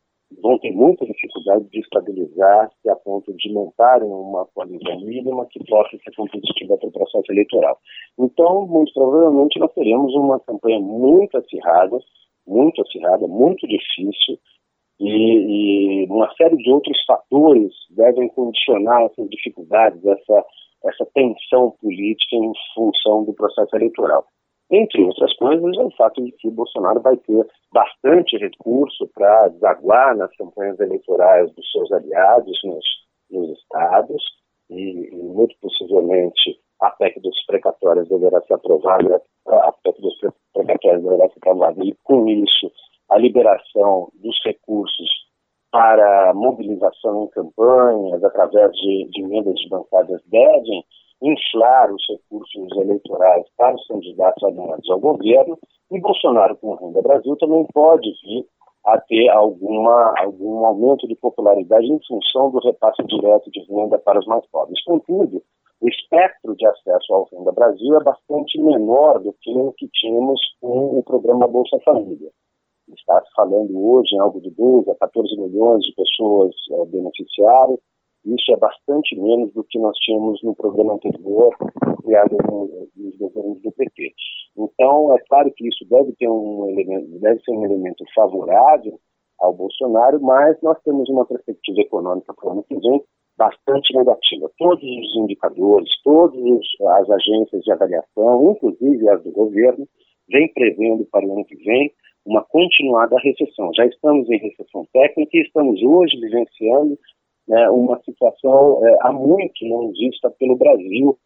vão ter muita dificuldade de estabilizar-se a ponto de montarem uma coalizão mínima que possa ser competitiva para o processo eleitoral. Então, muito provavelmente, nós teremos uma campanha muito acirrada, muito acirrada, muito difícil, e, e, uma série de outros fatores devem condicionar essas dificuldades, essa, essa tensão política em função do processo eleitoral. Entre outras coisas, é o fato de que Bolsonaro vai ter bastante recurso para desaguar nas campanhas eleitorais dos seus aliados nos, nos estados, e, e, muito possivelmente a PEC dos precatórios deverá ser aprovada, a PEC dos precatórios deverá ser aprovada, e com isso a liberação dos recursos para mobilização em campanhas, através de, de emendas de bancadas devem inflar os recursos eleitorais para os candidatos alinhados ao governo, e Bolsonaro, com Renda Brasil, também pode vir a ter alguma, algum aumento de popularidade em função do repasse direto de renda para os mais pobres. Contudo, o espectro de acesso ao Renda Brasil é bastante menor do que o que tínhamos com o programa Bolsa Família. Está falando hoje em algo de 12 a 14 milhões de pessoas é, beneficiárias, isso é bastante menos do que nós tínhamos no programa anterior, criado nos governos do PT. Então, é claro que isso deve ter um elemento, deve ser um elemento favorável ao Bolsonaro, mas nós temos uma perspectiva econômica para o ano que vem bastante negativa. Todos os indicadores, todas as agências de avaliação, inclusive as do governo, vêm prevendo para o ano que vem uma continuada recessão. Já estamos em recessão técnica e estamos hoje vivenciando né, uma situação é, há muito não vista pelo Brasil,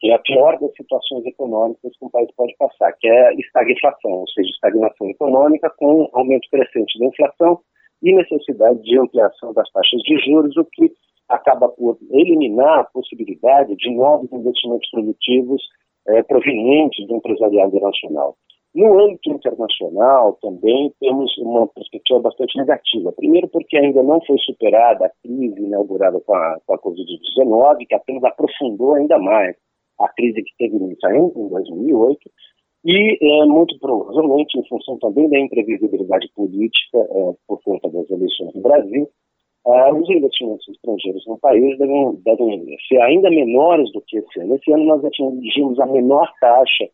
que é a pior das situações econômicas que um país pode passar, que é estagflação, ou seja, estagnação econômica com aumento crescente da inflação e necessidade de ampliação das taxas de juros, o que acaba por eliminar a possibilidade de novos investimentos produtivos é, provenientes do empresariado nacional. No âmbito internacional, também temos uma perspectiva bastante negativa. Primeiro, porque ainda não foi superada a crise inaugurada com a, com a Covid-19, que apenas aprofundou ainda mais a crise que teve início em 2008, e é, muito provavelmente, em função também da imprevisibilidade política é, por conta das eleições no Brasil, é, os investimentos estrangeiros no país devem, devem ser ainda menores do que esse ano. Esse ano nós atingimos a menor taxa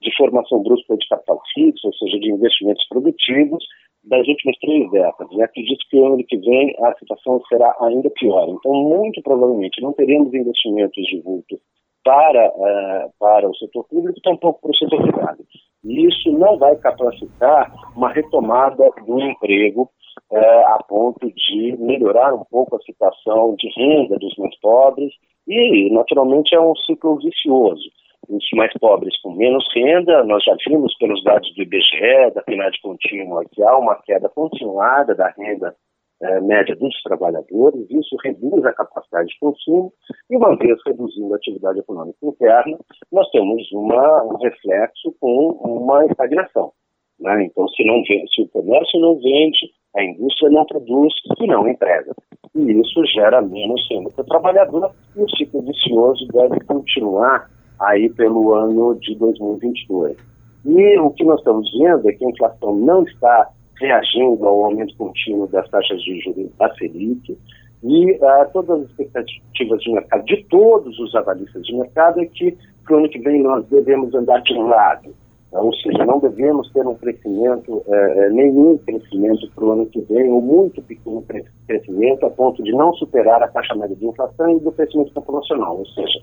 de formação brusca de capital fixo, ou seja, de investimentos produtivos, das últimas três décadas. E acredito que o ano que vem a situação será ainda pior. Então, muito provavelmente, não teremos investimentos de vulto para, uh, para o setor público, tampouco para o setor privado. Isso não vai capacitar uma retomada do emprego uh, a ponto de melhorar um pouco a situação de renda dos mais pobres e, naturalmente, é um ciclo vicioso os mais pobres com menos renda. Nós já vimos pelos dados do IBGE, da PNAD contínua, que há uma queda continuada da renda eh, média dos trabalhadores. Isso reduz a capacidade de consumo e, uma vez reduzindo a atividade econômica interna, nós temos uma, um reflexo com uma estagnação. Né? Então, se, não vende, se o comércio não vende, a indústria não produz e não emprega. E isso gera menos renda para o trabalhador e o ciclo vicioso deve continuar aí pelo ano de 2022. E o que nós estamos vendo é que a inflação não está reagindo ao aumento contínuo das taxas de juros da Selic, e uh, todas as expectativas de mercado, de todos os avalistas de mercado, é que para o ano que vem nós devemos andar de um lado. Ou seja, não devemos ter um crescimento, eh, nenhum crescimento para o ano que vem, ou muito pequeno crescimento, a ponto de não superar a taxa média de inflação e do crescimento populacional. Ou seja,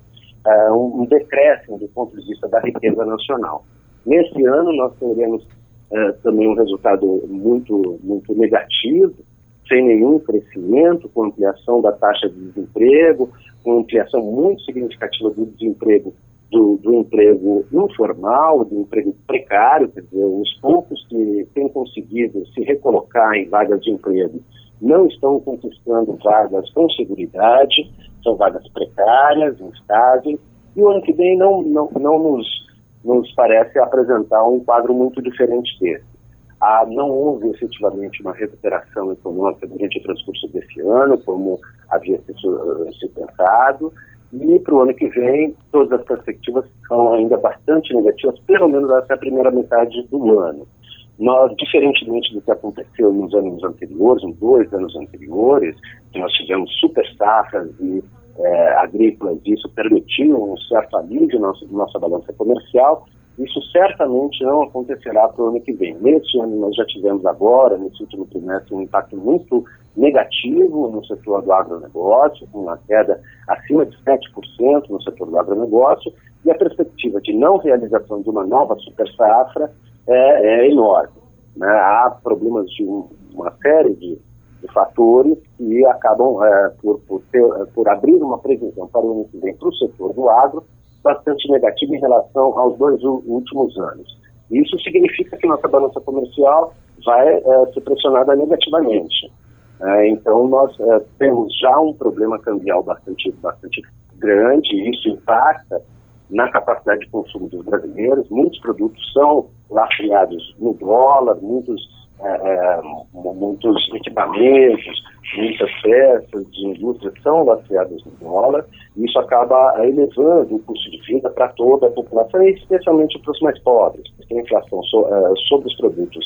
um, um decréscimo do ponto de vista da riqueza nacional. Nesse ano, nós teremos uh, também um resultado muito, muito negativo, sem nenhum crescimento, com ampliação da taxa de desemprego, com ampliação muito significativa do desemprego, do, do emprego informal, do emprego precário, quer dizer, os poucos que têm conseguido se recolocar em vagas de emprego não estão conquistando vagas com segurança, são vagas precárias, instáveis, e o ano que vem não, não, não nos, nos parece apresentar um quadro muito diferente desse. Ah, não houve efetivamente uma recuperação econômica durante o transcurso desse ano, como havia se, se pensado, e para o ano que vem, todas as perspectivas são ainda bastante negativas, pelo menos até a primeira metade do ano. Nós, diferentemente do que aconteceu nos anos anteriores, nos dois anos anteriores, que nós tivemos super safras e é, agrícolas, isso permitiu um certo alívio na nossa, nossa balança comercial, isso certamente não acontecerá para o ano que vem. Neste ano, nós já tivemos agora, nesse último trimestre, um impacto muito negativo no setor do agronegócio, com uma queda acima de 7% no setor do agronegócio, e a perspectiva de não realização de uma nova super safra é, é enorme. Né? Há problemas de um, uma série de, de, fatores que acabam é, por, por, ter, por abrir uma previsão para o ano que vem para o setor do agro bastante negativa em relação aos dois últimos anos. Isso significa que nossa balança comercial vai é, ser pressionada negativamente. É, então, nós é, temos já um problema cambial bastante, bastante grande, e isso impacta na capacidade de consumo dos brasileiros. Muitos produtos são lastreados no dólar, muitos, é, é, muitos equipamentos, muitas peças de indústria são lastreadas no dólar, e isso acaba elevando o custo de vida para toda a população, especialmente para os mais pobres, porque a inflação so, é, sobre os produtos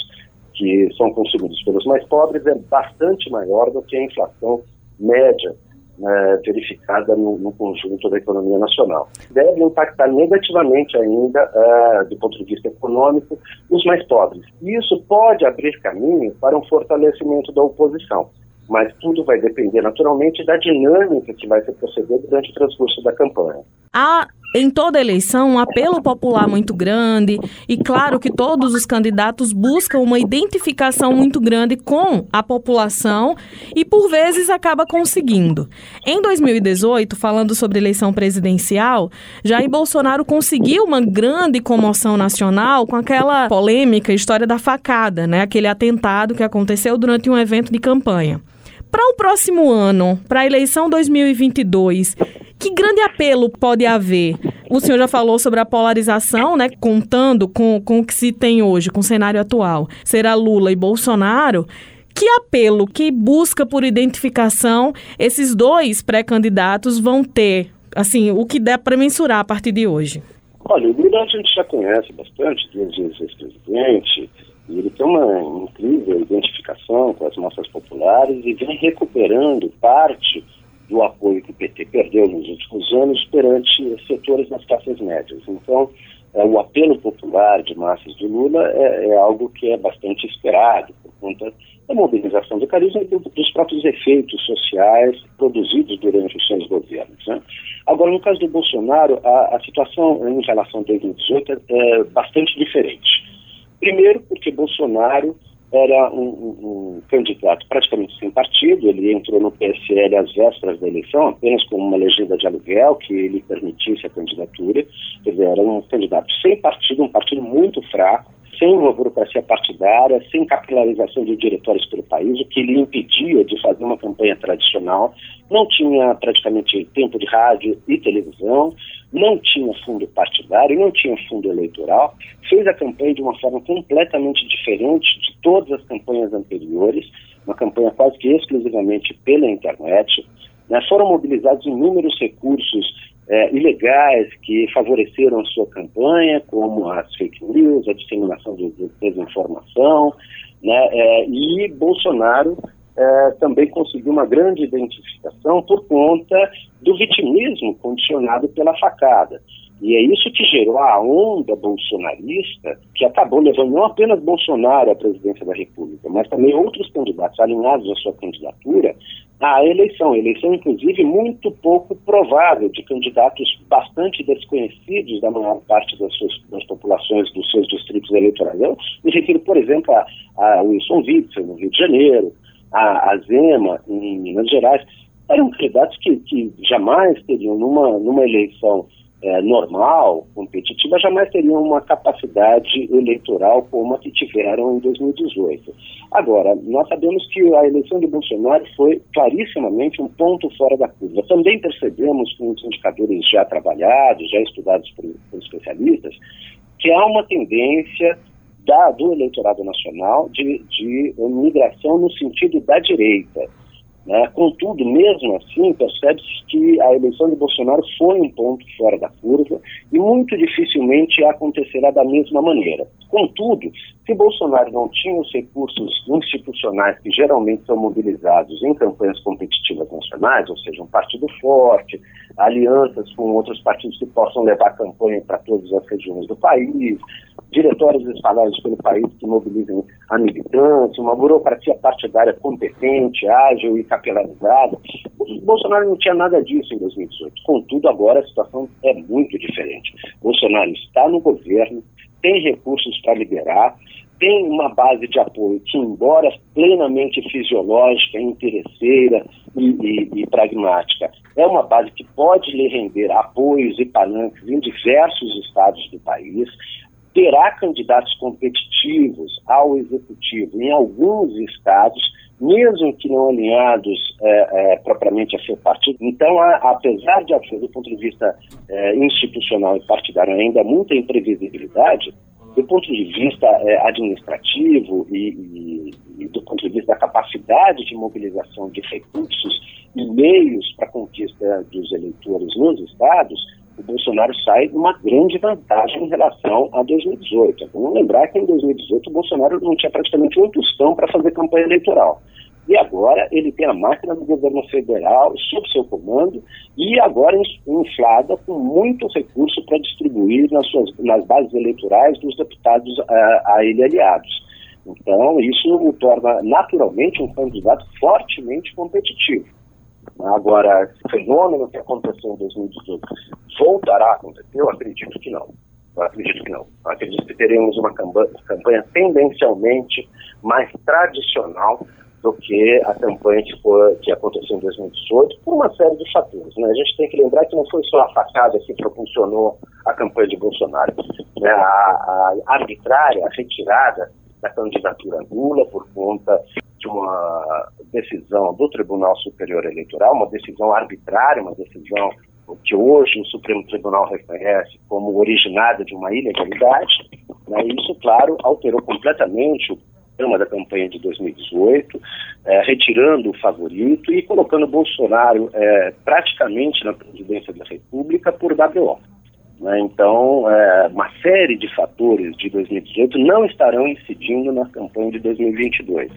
que são consumidos pelos mais pobres é bastante maior do que a inflação média né, verificada no, no, conjunto da economia nacional. Deve impactar negativamente ainda, uh, do ponto de vista econômico, os mais pobres. E isso pode abrir caminho para um fortalecimento da oposição mas tudo vai depender naturalmente da dinâmica que vai se proceder durante o transcurso da campanha. Há em toda eleição um apelo popular muito grande e claro que todos os candidatos buscam uma identificação muito grande com a população e por vezes acaba conseguindo. Em 2018, falando sobre eleição presidencial, Jair Bolsonaro conseguiu uma grande comoção nacional com aquela polêmica história da facada, né? Aquele atentado que aconteceu durante um evento de campanha. Para o próximo ano, para a eleição 2022, que grande apelo pode haver? O senhor já falou sobre a polarização, né? Contando com, com o que se tem hoje, com o cenário atual. Será Lula e Bolsonaro. Que apelo, que busca por identificação esses dois pré-candidatos vão ter? Assim, o que der para mensurar a partir de hoje? Olha, o Lula a gente já conhece bastante, desde ex-presidente, ele tem uma incrível identificação com as massas populares e vem recuperando parte do apoio que o PT perdeu nos últimos anos perante setores das classes médias. Então, é, o apelo popular de massas de Lula é, é, algo que é bastante esperado por conta da mobilização do carisma e dos próprios efeitos sociais produzidos durante os seus governos. Né? Agora, no caso do Bolsonaro, a, a situação em relação a 2018 é, é bastante diferente. Primeiro, porque Bolsonaro era um, um, um, candidato praticamente sem partido, ele entrou no PSL às vésperas da eleição, apenas com uma legenda de aluguel que lhe permitisse a candidatura, quer dizer, era um candidato sem partido, um partido muito fraco, sem uma burocracia partidária, sem capilarização de diretórios pelo país, o que lhe impedia de fazer uma campanha tradicional, não tinha praticamente tempo de rádio e televisão, não tinha fundo partidário, não tinha fundo eleitoral, fez a campanha de uma forma completamente diferente de todas as campanhas anteriores, uma campanha quase que exclusivamente pela internet. Né? Foram mobilizados inúmeros recursos é, ilegais que favoreceram a sua campanha, como as fake news, a disseminação de, de desinformação, né? É, e Bolsonaro é, também conseguiu uma grande identificação por conta do vitimismo condicionado pela facada. E é isso que gerou a onda bolsonarista, que acabou levando não apenas Bolsonaro à presidência da República, mas também outros candidatos alinhados à sua candidatura à eleição. Eleição, inclusive, muito pouco provável, de candidatos bastante desconhecidos da maior parte das, suas, das populações dos seus distritos eleitorais. Eu me refiro, por exemplo, a, a Wilson Witzel, no Rio de Janeiro, a, a Zema, em Minas Gerais, eram candidatos que, que jamais teriam, numa, numa eleição é, normal, competitiva, jamais teriam uma capacidade eleitoral como a que tiveram em 2018. Agora, nós sabemos que a eleição de Bolsonaro foi clarissimamente um ponto fora da curva. Também percebemos, com os indicadores já trabalhados, já estudados por, por especialistas, que há uma tendência da, do eleitorado nacional de, de migração no sentido da direita. Né? Contudo, mesmo assim, percebe-se que a eleição de Bolsonaro foi um ponto fora da curva e muito dificilmente acontecerá da mesma maneira. Contudo, se Bolsonaro não tinha os recursos institucionais que geralmente são mobilizados em campanhas competitivas nacionais, ou seja, um partido forte, alianças com outros partidos que possam levar a campanha para todas as regiões do país, diretórios espalhados pelo país que mobilizem a militância, uma burocracia partidária competente, ágil e capilarizada. O Bolsonaro não tinha nada disso em 2018. Contudo, agora a situação é muito diferente. Bolsonaro está no governo, tem recursos para liberar, tem uma base de apoio que, embora plenamente fisiológica, interesseira e, e, e, pragmática, é uma base que pode lhe render apoios e palanques em diversos estados do país, terá candidatos competitivos ao executivo em alguns estados, mesmo que não alinhados é, é, propriamente a seu partido. Então, a, apesar de haver, do ponto de vista é, institucional e partidário, ainda muita imprevisibilidade, do ponto de vista é, administrativo e, e, e, do ponto de vista da capacidade de mobilização de recursos e meios para a conquista dos eleitores nos estados, o Bolsonaro sai numa grande vantagem em relação a 2018. Vamos lembrar que em 2018 o Bolsonaro não tinha praticamente um tostão para fazer campanha eleitoral. E agora ele tem a máquina do governo federal sob seu comando e agora inflada com muito recurso para distribuir nas, suas, nas bases eleitorais dos deputados a, a ele aliados. Então, isso o torna naturalmente um candidato fortemente competitivo. Agora, esse fenômeno que aconteceu em 2018 voltará a acontecer? Eu acredito que não. Eu acredito que não. Eu acredito que teremos uma campanha, tendencialmente mais tradicional do que a campanha que, foi, que aconteceu em 2018, por uma série de fatores. Né? A gente tem que lembrar que não foi só a facada que propulsionou a campanha de Bolsonaro. Né? A, a arbitrária, a retirada da candidatura Lula por conta uma decisão do Tribunal Superior Eleitoral, uma decisão arbitrária, uma decisão que hoje o Supremo Tribunal reconhece como originada de uma ilegalidade. Né? Isso, claro, alterou completamente o programa da campanha de 2018, é, retirando o favorito e colocando Bolsonaro é, praticamente na presidência da República por WO. Né? Então, é, uma série de fatores de 2018 não estarão incidindo na campanha de 2022.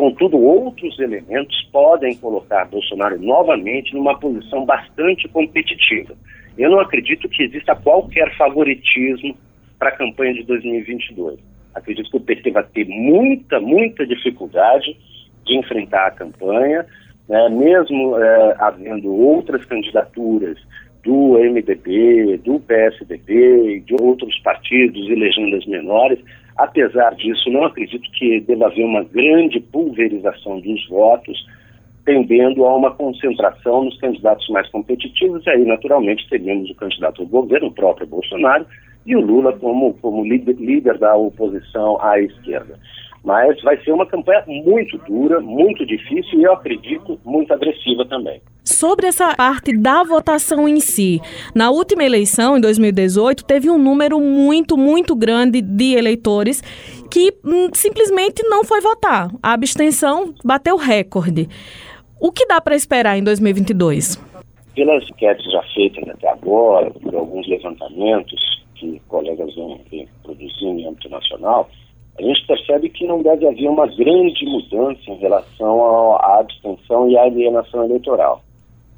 Contudo, outros elementos podem colocar Bolsonaro novamente numa posição bastante competitiva. Eu não acredito que exista qualquer favoritismo para a campanha de 2022. Acredito que o PT vai ter muita, muita dificuldade de enfrentar a campanha, né, mesmo é, havendo outras candidaturas do MDB, do PSDB e de outros partidos e legendas menores. Apesar disso, não acredito que deva haver uma grande pulverização dos votos, tendendo a uma concentração nos candidatos mais competitivos, e aí, naturalmente, teríamos o candidato ao governo, o próprio Bolsonaro, e o Lula como, como líder, líder da oposição à esquerda. Mas vai ser uma campanha muito dura, muito difícil e eu acredito muito agressiva também. Sobre essa parte da votação em si, na última eleição, em 2018, teve um número muito, muito grande de eleitores que hum, simplesmente não foi votar. A abstenção bateu recorde. O que dá para esperar em 2022? Pelas enquetes já feitas até agora, por alguns levantamentos que colegas vão produzindo em âmbito nacional, a gente percebe que não deve haver uma grande mudança em relação à abstenção e à alienação eleitoral.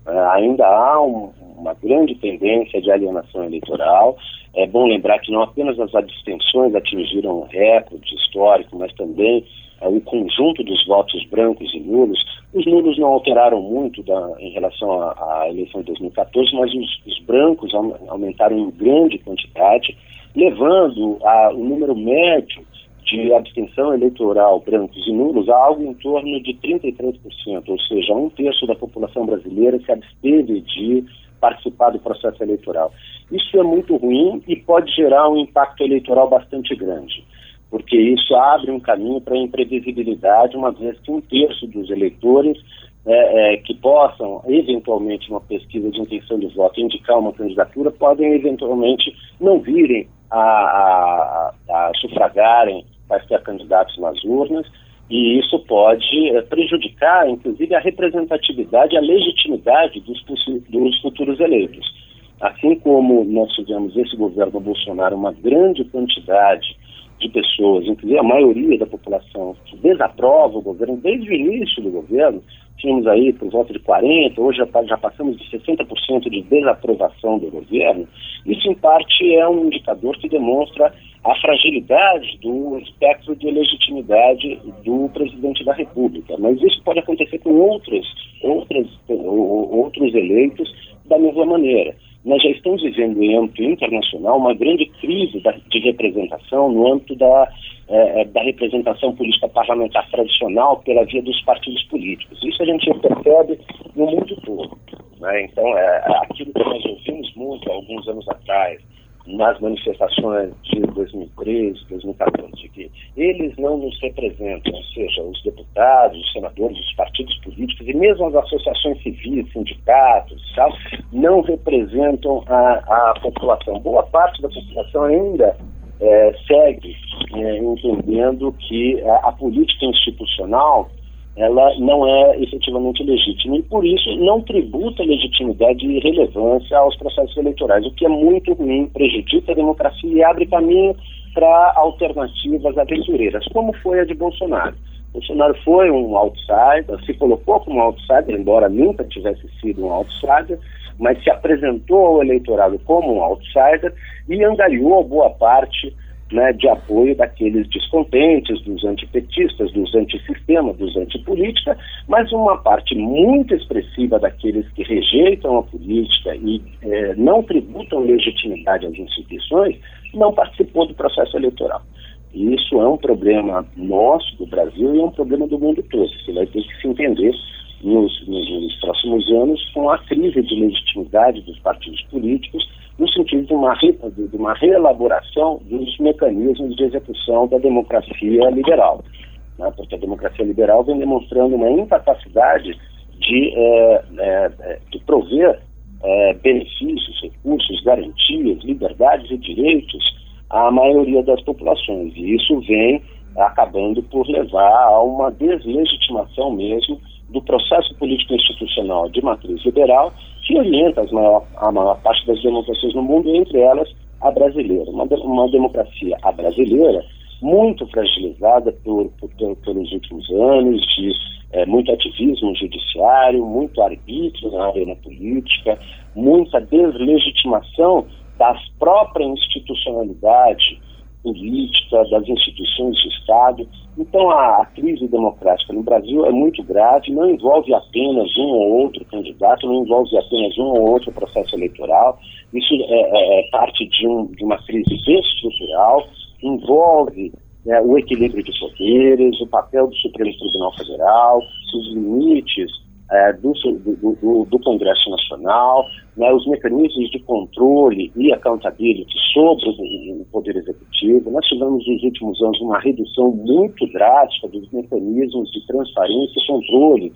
É, ainda há um, uma grande tendência de alienação eleitoral. É bom lembrar que não apenas as abstenções atingiram um recorde histórico, mas também é, o conjunto dos votos brancos e nulos. Os nulos não alteraram muito da, em relação à, eleição de 2014, mas os, os brancos aumentaram em grande quantidade, levando a, o número médio de abstenção eleitoral brancos e nulos a algo em torno de 33%, ou seja, um terço da população brasileira se absteve de participar do processo eleitoral. Isso é muito ruim e pode gerar um impacto eleitoral bastante grande, porque isso abre um caminho para a imprevisibilidade, uma vez que um terço dos eleitores é, é, que possam, eventualmente, uma pesquisa de intenção de voto indicar uma candidatura, podem, eventualmente, não virem a, a, a sufragarem quaisquer candidatos nas urnas, e isso pode é, prejudicar, inclusive, a representatividade, a legitimidade dos, dos futuros eleitos. Assim como nós tivemos esse governo Bolsonaro uma grande quantidade de pessoas, inclusive a maioria da população, que desaprova o governo desde o início do governo, tínhamos aí por volta de 40%, hoje já, já passamos de 60% de desaprovação do governo, isso em parte é um indicador que demonstra a fragilidade do espectro de legitimidade do presidente da República. Mas isso pode acontecer com outros, outros, outros eleitos da mesma maneira. Nós já estamos vivendo em âmbito internacional uma grande crise da, de representação no âmbito da, é, da representação política parlamentar tradicional pela via dos partidos políticos. Isso a gente percebe no mundo todo. Né? Então, é, aquilo que nós ouvimos muito há alguns anos atrás, nas manifestações de 2013, 2014, que eles não nos representam, ou seja, os deputados, os senadores, os partidos políticos e mesmo as associações civis, sindicatos, tal, não representam a, a população. Boa parte da população ainda é, segue é, entendendo que a, a política institucional ela não é efetivamente legítima e, por isso, não tributa legitimidade e relevância aos processos eleitorais, o que é muito ruim, prejudica a democracia e abre caminho para alternativas aventureiras, como foi a de Bolsonaro. Bolsonaro foi um outsider, se colocou como outsider, embora nunca tivesse sido um outsider, mas se apresentou ao eleitorado como um outsider e angariou boa parte né, de apoio daqueles descontentes, dos antipetistas, dos antissistema, dos antipolítica, mas uma parte muito expressiva daqueles que rejeitam a política e eh, não tributam legitimidade às instituições, não participou do processo eleitoral. E isso é um problema nosso, do Brasil, e é um problema do mundo todo, que vai ter que se entender nos, nos, próximos anos com a crise de legitimidade dos partidos políticos no sentido de uma, de uma reelaboração dos mecanismos de execução da democracia liberal. Né? Porque a democracia liberal vem demonstrando uma incapacidade de, é, é, de prover é, benefícios, recursos, garantias, liberdades e direitos à maioria das populações. E isso vem acabando por levar a uma deslegitimação mesmo do processo político institucional de matriz liberal que orienta maior, a maior parte das democracias no mundo, entre elas a brasileira. Uma, uma democracia, a brasileira, muito fragilizada por, por, pelos últimos anos, de é, muito ativismo judiciário, muito arbítrio na arena política, muita deslegitimação da própria institucionalidade política, das instituições de Estado. Então, a, a, crise democrática no Brasil é muito grave, não envolve apenas um ou outro candidato, não envolve apenas um ou outro processo eleitoral. Isso é, é, é parte de, um, de, uma crise estrutural, envolve né, o equilíbrio de poderes, o papel do Supremo Tribunal Federal, os limites é, do, do, do, Congresso Nacional, né, os mecanismos de controle e accountability sobre o, o, Poder Executivo. Nós tivemos nos últimos anos uma redução muito drástica dos mecanismos de transparência e controle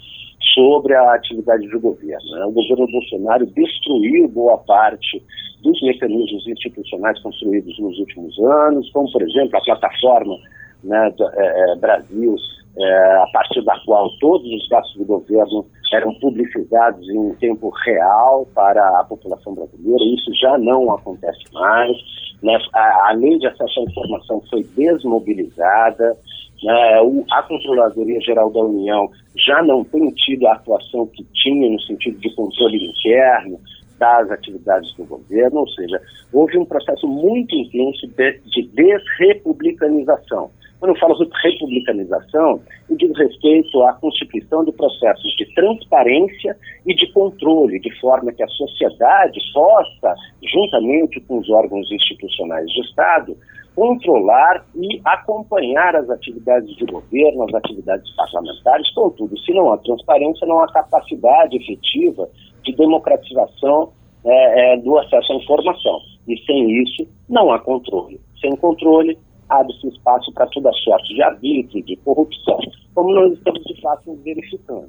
sobre a atividade do governo. Né? O governo Bolsonaro destruiu boa parte dos mecanismos institucionais construídos nos últimos anos, como, por exemplo, a plataforma né, do, é, é Brasil é, a partir da qual todos os gastos do governo eram publicizados em tempo real para a população brasileira. Isso já não acontece mais. Né? A, a lei de acesso à informação foi desmobilizada. Né? O, a Controladoria Geral da União já não tem tido a atuação que tinha no sentido de controle interno das atividades do governo, ou seja, houve um processo muito intenso de, de desrepublicanização. Quando falo sobre republicanização, eu digo respeito à constituição de processos de transparência e de controle, de forma que a sociedade possa, juntamente com os órgãos institucionais de Estado, controlar e acompanhar as atividades de governo, as atividades parlamentares, contudo, se não há transparência, não há capacidade efetiva de democratização é, é, do acesso à informação. E sem isso, não há controle. Sem controle, abre-se espaço para toda sorte de arbítrio, de corrupção, como nós estamos de fato verificando.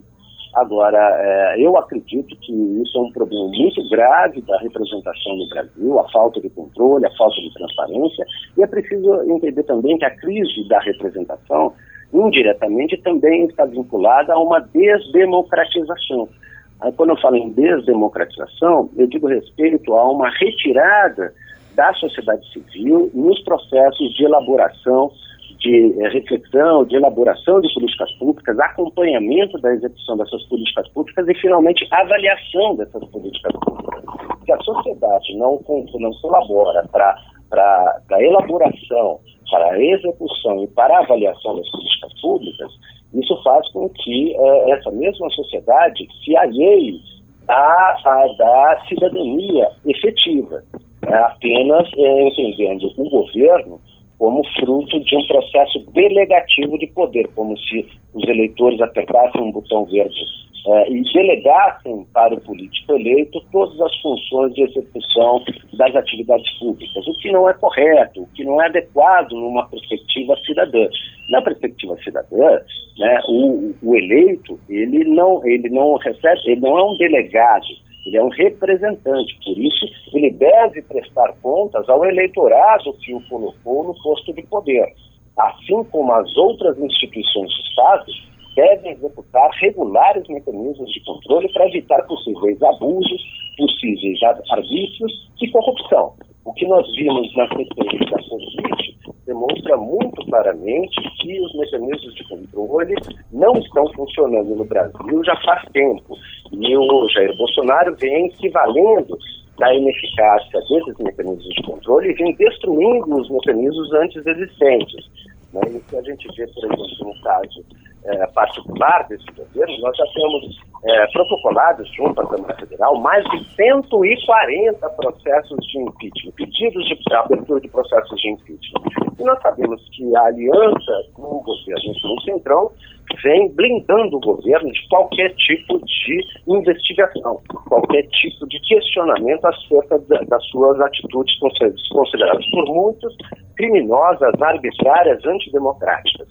Agora, é, eu acredito que isso é um problema muito grave da representação no Brasil, a falta de controle, a falta de transparência, e é preciso entender também que a crise da representação, indiretamente, também está vinculada a uma desdemocratização. Quando eu falo em desdemocratização, eu digo respeito a uma retirada da sociedade civil nos processos de elaboração, de eh, reflexão, de elaboração de políticas públicas, acompanhamento da execução dessas políticas públicas e, finalmente, avaliação dessas políticas públicas. Se a sociedade não, não colabora para a elaboração, para a execução e para a avaliação das políticas públicas, isso faz com que eh, essa mesma sociedade se alheie da, da cidadania efetiva é apenas é, entendendo o governo como fruto de um processo delegativo de poder, como se os eleitores apertassem um botão verde é, e delegassem para o político eleito todas as funções de execução das atividades públicas, o que não é correto, o que não é adequado numa perspectiva cidadã. Na perspectiva cidadã, né, o, o eleito ele não ele não recebe, ele não é um delegado ele é um representante, por isso ele deve prestar contas ao eleitorado que o colocou no posto de poder, assim como as outras instituições de Estado devem executar regulares mecanismos de controle para evitar possíveis abusos, possíveis arbítrios e corrupção. O que nós vimos na CPI da Covid demonstra muito claramente que os mecanismos de controle não estão funcionando no Brasil já faz tempo. E o Jair Bolsonaro vem se valendo da ineficácia desses mecanismos de controle e vem destruindo os mecanismos antes existentes. Né? O que a gente vê, por exemplo, no caso é, particular desse governo, nós já temos é, protocolados junto à Câmara Federal mais de 140 processos de impeachment, pedidos de abertura de processos de impeachment. E nós sabemos que a aliança com o governo no Centrão vem blindando o governo de qualquer tipo de investigação, qualquer tipo de questionamento acerca das suas atitudes consideradas por muitos criminosas, arbitrárias, antidemocráticas.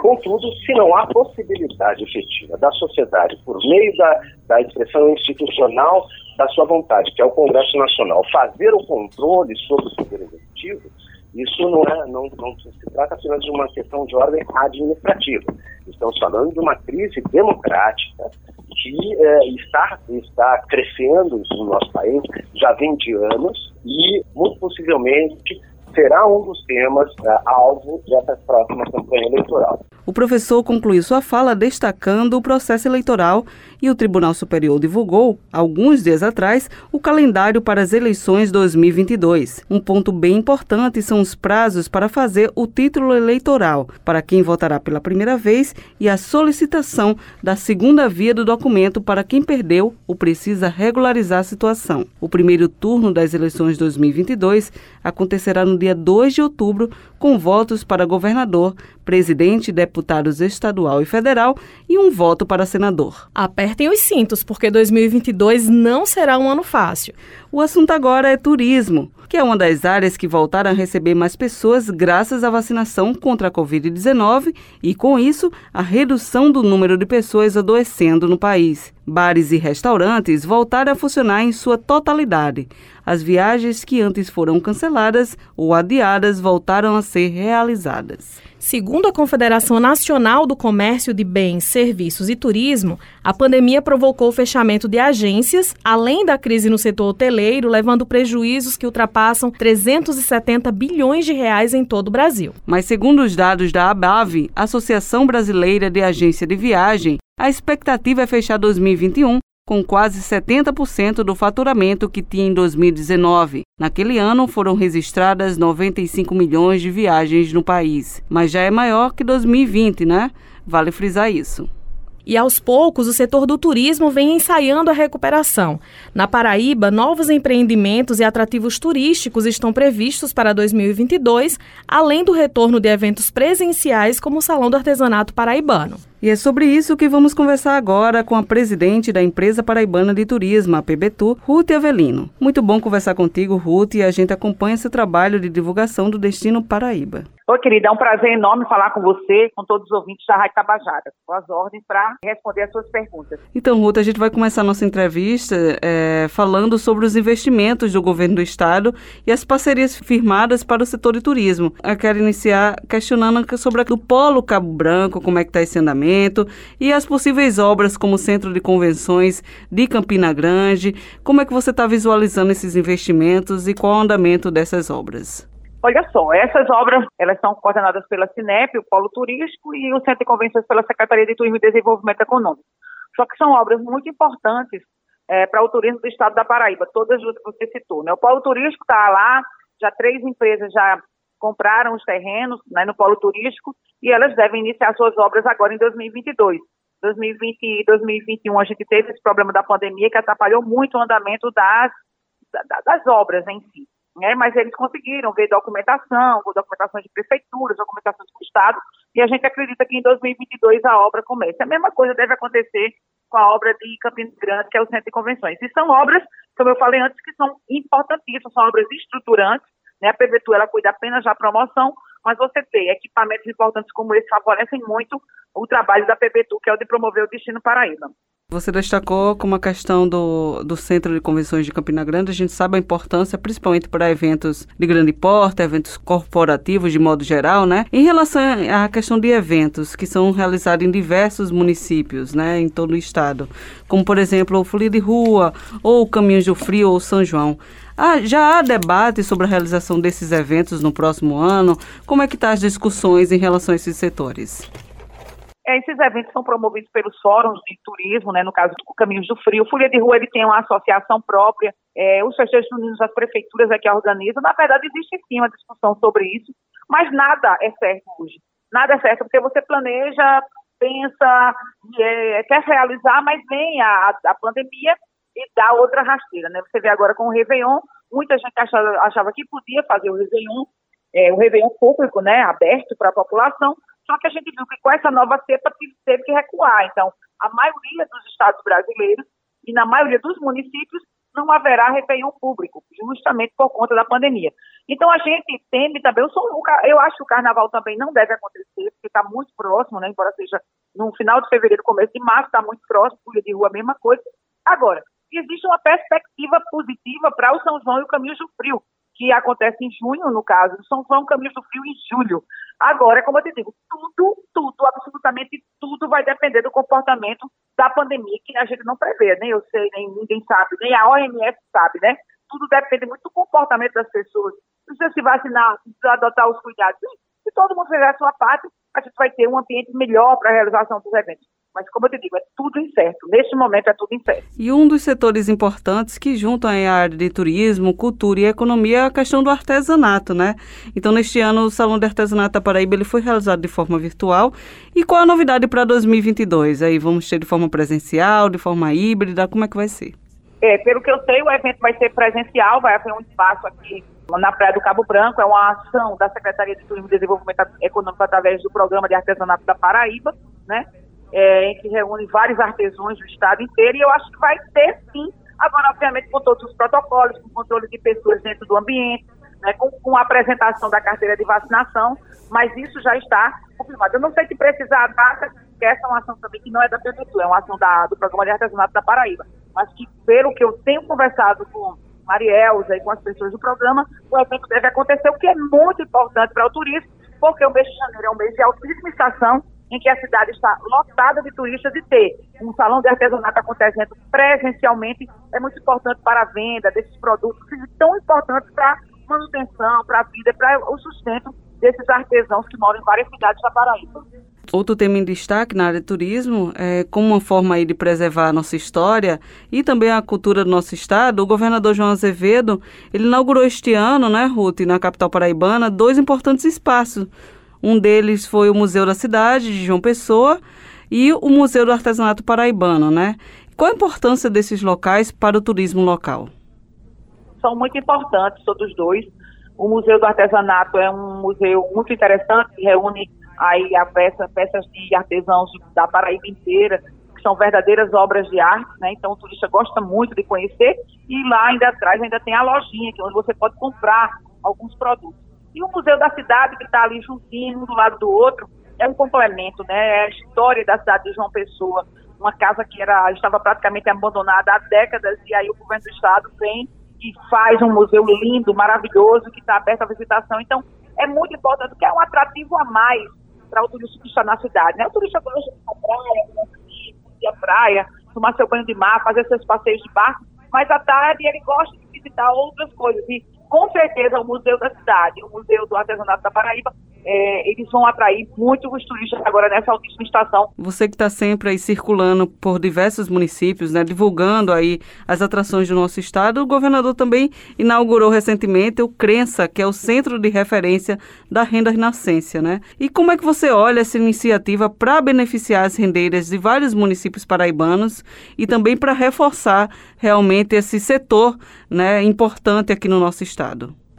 Contudo, se não há possibilidade efetiva da sociedade, por meio da, da expressão institucional da sua vontade, que é o Congresso Nacional, fazer o controle sobre o Poder Executivo, isso não, é, não, não se trata apenas de uma questão de ordem administrativa. Estamos falando de uma crise democrática que é, está, está crescendo no nosso país, já vem de anos, e muito possivelmente será um dos temas uh, alvo dessa próxima campanha eleitoral. O professor concluiu sua fala destacando o processo eleitoral e o Tribunal Superior divulgou, alguns dias atrás, o calendário para as eleições 2022. Um ponto bem importante são os prazos para fazer o título eleitoral para quem votará pela primeira vez e a solicitação da segunda via do documento para quem perdeu ou precisa regularizar a situação. O primeiro turno das eleições 2022 acontecerá no dia 2 de outubro, com votos para governador, presidente, deputados estadual e federal e um voto para senador. Apertem os cintos, porque 2022 não será um ano fácil. O assunto agora é turismo, que é uma das áreas que voltaram a receber mais pessoas graças à vacinação contra a Covid-19 e, com isso, a redução do número de pessoas adoecendo no país. Bares e restaurantes voltaram a funcionar em sua totalidade. As viagens que antes foram canceladas ou adiadas voltaram a ser realizadas. Segundo a Confederação Nacional do Comércio de Bens, Serviços e Turismo, a pandemia provocou o fechamento de agências, além da crise no setor hoteleiro, levando prejuízos que ultrapassam 370 bilhões de reais em todo o Brasil. Mas segundo os dados da ABAV, Associação Brasileira de Agência de Viagem, a expectativa é fechar 2021 com quase 70% do faturamento que tinha em 2019. Naquele ano foram registradas 95 milhões de viagens no país, mas já é maior que 2020, né? Vale frisar isso. E aos poucos, o setor do turismo vem ensaiando a recuperação. Na Paraíba, novos empreendimentos e atrativos turísticos estão previstos para 2022, além do retorno de eventos presenciais como o Salão do Artesanato Paraibano. E é sobre isso que vamos conversar agora com a presidente da Empresa Paraibana de Turismo, a PBTU, Ruth Avelino. Muito bom conversar contigo, Ruth, e a gente acompanha esse trabalho de divulgação do Destino Paraíba. Oi, querida, é um prazer enorme falar com você, com todos os ouvintes da Rádio Tabajara. Com as ordens para responder as suas perguntas. Então, Ruth, a gente vai começar a nossa entrevista é, falando sobre os investimentos do governo do estado e as parcerias firmadas para o setor de turismo. Eu quero iniciar questionando sobre o Polo Cabo Branco, como é que está esse andamento, e as possíveis obras como o Centro de Convenções de Campina Grande. Como é que você está visualizando esses investimentos e qual o andamento dessas obras? Olha só, essas obras elas são coordenadas pela Cinep, o Polo Turístico e o Centro de Convenções pela Secretaria de Turismo e Desenvolvimento Econômico. Só que são obras muito importantes é, para o turismo do estado da Paraíba, todas as que você citou. Né? O Polo Turístico está lá, já três empresas já compraram os terrenos né, no Polo Turístico e elas devem iniciar suas obras agora em 2022. 2020 e 2021 a gente teve esse problema da pandemia que atrapalhou muito o andamento das, das obras em si né? mas eles conseguiram ver documentação, documentação de prefeituras, documentação do Estado, e a gente acredita que em 2022 a obra comece. A mesma coisa deve acontecer com a obra de Campina Grande, que é o Centro de Convenções. E são obras, como eu falei antes, que são importantíssimas, são obras estruturantes, né? a PBTU ela cuida apenas da promoção, mas você ter equipamentos importantes como esse favorecem muito o trabalho da PBTU, que é o de promover o destino Paraíba. Você destacou como a questão do, do Centro de Convenções de Campina Grande, a gente sabe a importância, principalmente para eventos de grande porte, eventos corporativos de modo geral, né? Em relação à questão de eventos que são realizados em diversos municípios, né, em todo o estado, como por exemplo o Folia de Rua, ou o Caminho do Frio, ou São João. Ah, já há debate sobre a realização desses eventos no próximo ano? Como é que estão tá as discussões em relação a esses setores? É, esses eventos são promovidos pelos fóruns de turismo, né, no caso do Caminhos do Frio. Folha de Rua ele tem uma associação própria, é, os festejos juninos, as prefeituras é que organizam. Na verdade, existe sim uma discussão sobre isso, mas nada é certo hoje. Nada é certo, porque você planeja, pensa, é, quer realizar, mas vem a, a pandemia e dá outra rasteira. Né? Você vê agora com o Réveillon, muita gente achava, achava que podia fazer o Réveillon, é, o Réveillon público, né, aberto para a população, só que a gente viu que com essa nova cepa teve que recuar. Então, a maioria dos estados brasileiros e na maioria dos municípios não haverá Réveillon público, justamente por conta da pandemia. Então, a gente teme também, eu, sou, eu acho que o carnaval também não deve acontecer, porque está muito próximo, né, embora seja no final de fevereiro, começo de março, está muito próximo, Folha de Rua, a mesma coisa. Agora, existe uma perspectiva positiva para o São João e o Caminho do Frio, que acontece em junho, no caso, São João, Caminho do Frio em julho. Agora, como eu te digo, tudo, tudo, absolutamente tudo vai depender do comportamento da pandemia, que a gente não prevê, nem eu sei, nem ninguém sabe, nem a OMS sabe, né? Tudo depende muito do comportamento das pessoas, precisa se vacinar, precisa adotar os cuidados. Se todo mundo fizer a sua parte, a gente vai ter um ambiente melhor para a realização dos eventos. Mas, como eu te digo, é tudo incerto. Neste momento é tudo incerto. E um dos setores importantes que juntam a área de turismo, cultura e economia é a questão do artesanato, né? Então, neste ano, o Salão de Artesanato da Paraíba ele foi realizado de forma virtual. E qual a novidade para 2022? Aí vamos ter de forma presencial, de forma híbrida? Como é que vai ser? É, pelo que eu sei, o evento vai ser presencial, vai haver um espaço aqui na Praia do Cabo Branco, é uma ação da Secretaria de Turismo e Desenvolvimento Econômico através do Programa de Artesanato da Paraíba, né? É, em que reúne vários artesãos do estado inteiro, e eu acho que vai ter sim, agora, obviamente, com todos os protocolos, com controle de pessoas dentro do ambiente, né, com, com a apresentação da carteira de vacinação, mas isso já está confirmado. Eu não sei se precisar a data, que essa é uma ação também que não é da prefeitura, é uma ação da, do Programa de Artesanato da Paraíba, mas que, pelo que eu tenho conversado com Marielza e com as pessoas do programa, o evento deve acontecer, o que é muito importante para o turismo, porque o mês de janeiro é um mês de altíssima estação, em que a cidade está lotada de turistas e ter um salão de artesanato acontecendo presencialmente é muito importante para a venda desses produtos, tão importantes para manutenção, para a vida, para o sustento desses artesãos que moram em várias cidades da Paraíba. Outro tema em destaque na área de turismo é como uma forma aí de preservar a nossa história e também a cultura do nosso estado. O governador João Azevedo, ele inaugurou este ano, né, Ruth, na capital paraibana, dois importantes espaços. Um deles foi o Museu da Cidade de João Pessoa e o Museu do Artesanato Paraibano, né? Qual a importância desses locais para o turismo local? São muito importantes todos dois. O Museu do Artesanato é um museu muito interessante, que reúne aí a peça, peças de artesãos da Paraíba inteira, que são verdadeiras obras de arte, né? Então o turista gosta muito de conhecer e lá ainda atrás ainda tem a lojinha, que é onde você pode comprar alguns produtos. E o Museu da Cidade, que está ali juntinho, um do lado do outro, é um complemento, né? É a história da cidade de João Pessoa, uma casa que era, estava praticamente abandonada há décadas, e aí o governo do estado vem e faz um museu lindo, maravilhoso, que está aberto à visitação. Então, é muito importante, porque é um atrativo a mais para o turista que está na cidade. Né? O turista gosta de ir praia, ir à praia, tomar seu banho de mar, fazer seus passeios de barco, mas à tarde ele gosta de visitar outras coisas. E com certeza o Museu da Cidade, o Museu do Artesanato da Paraíba, é, eles vão atrair muito os turistas agora nessa última estação. Você que está sempre aí circulando por diversos municípios, né, divulgando aí as atrações do nosso estado, o governador também inaugurou recentemente o Crença, que é o centro de referência da renda renascência, né? E como é que você olha essa iniciativa para beneficiar as rendeiras de vários municípios paraibanos e também para reforçar realmente esse setor, né, importante aqui no nosso estado?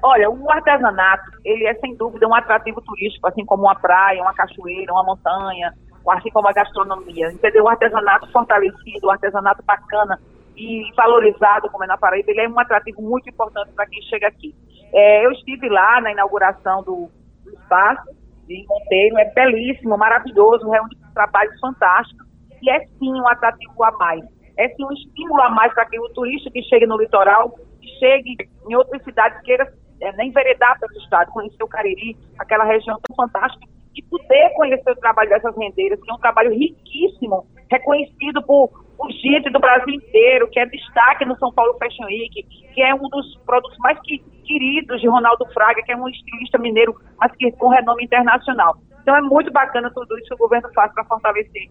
Olha, o artesanato, ele é sem dúvida um atrativo turístico, assim como uma praia, uma cachoeira, uma montanha, assim como a gastronomia. Entendeu? O artesanato fortalecido, o artesanato bacana e valorizado, como é na Paraíba, ele é um atrativo muito importante para quem chega aqui. É, eu estive lá na inauguração do, do espaço de Monteiro, é belíssimo, maravilhoso, reúne trabalhos fantásticos e é sim um atrativo a mais. É sim um estímulo a mais para que o turista que chegue no litoral, chegue em outras cidades, queira é, nem veredar para o estado, conhecer o Cariri, aquela região tão fantástica, e poder conhecer o trabalho dessas rendeiras, que é um trabalho riquíssimo, reconhecido por, por gente do Brasil inteiro, que é destaque no São Paulo Fashion Week, que é um dos produtos mais que, queridos de Ronaldo Fraga, que é um estilista mineiro, mas que com renome internacional. Então é muito bacana tudo isso que o governo faz para fortalecer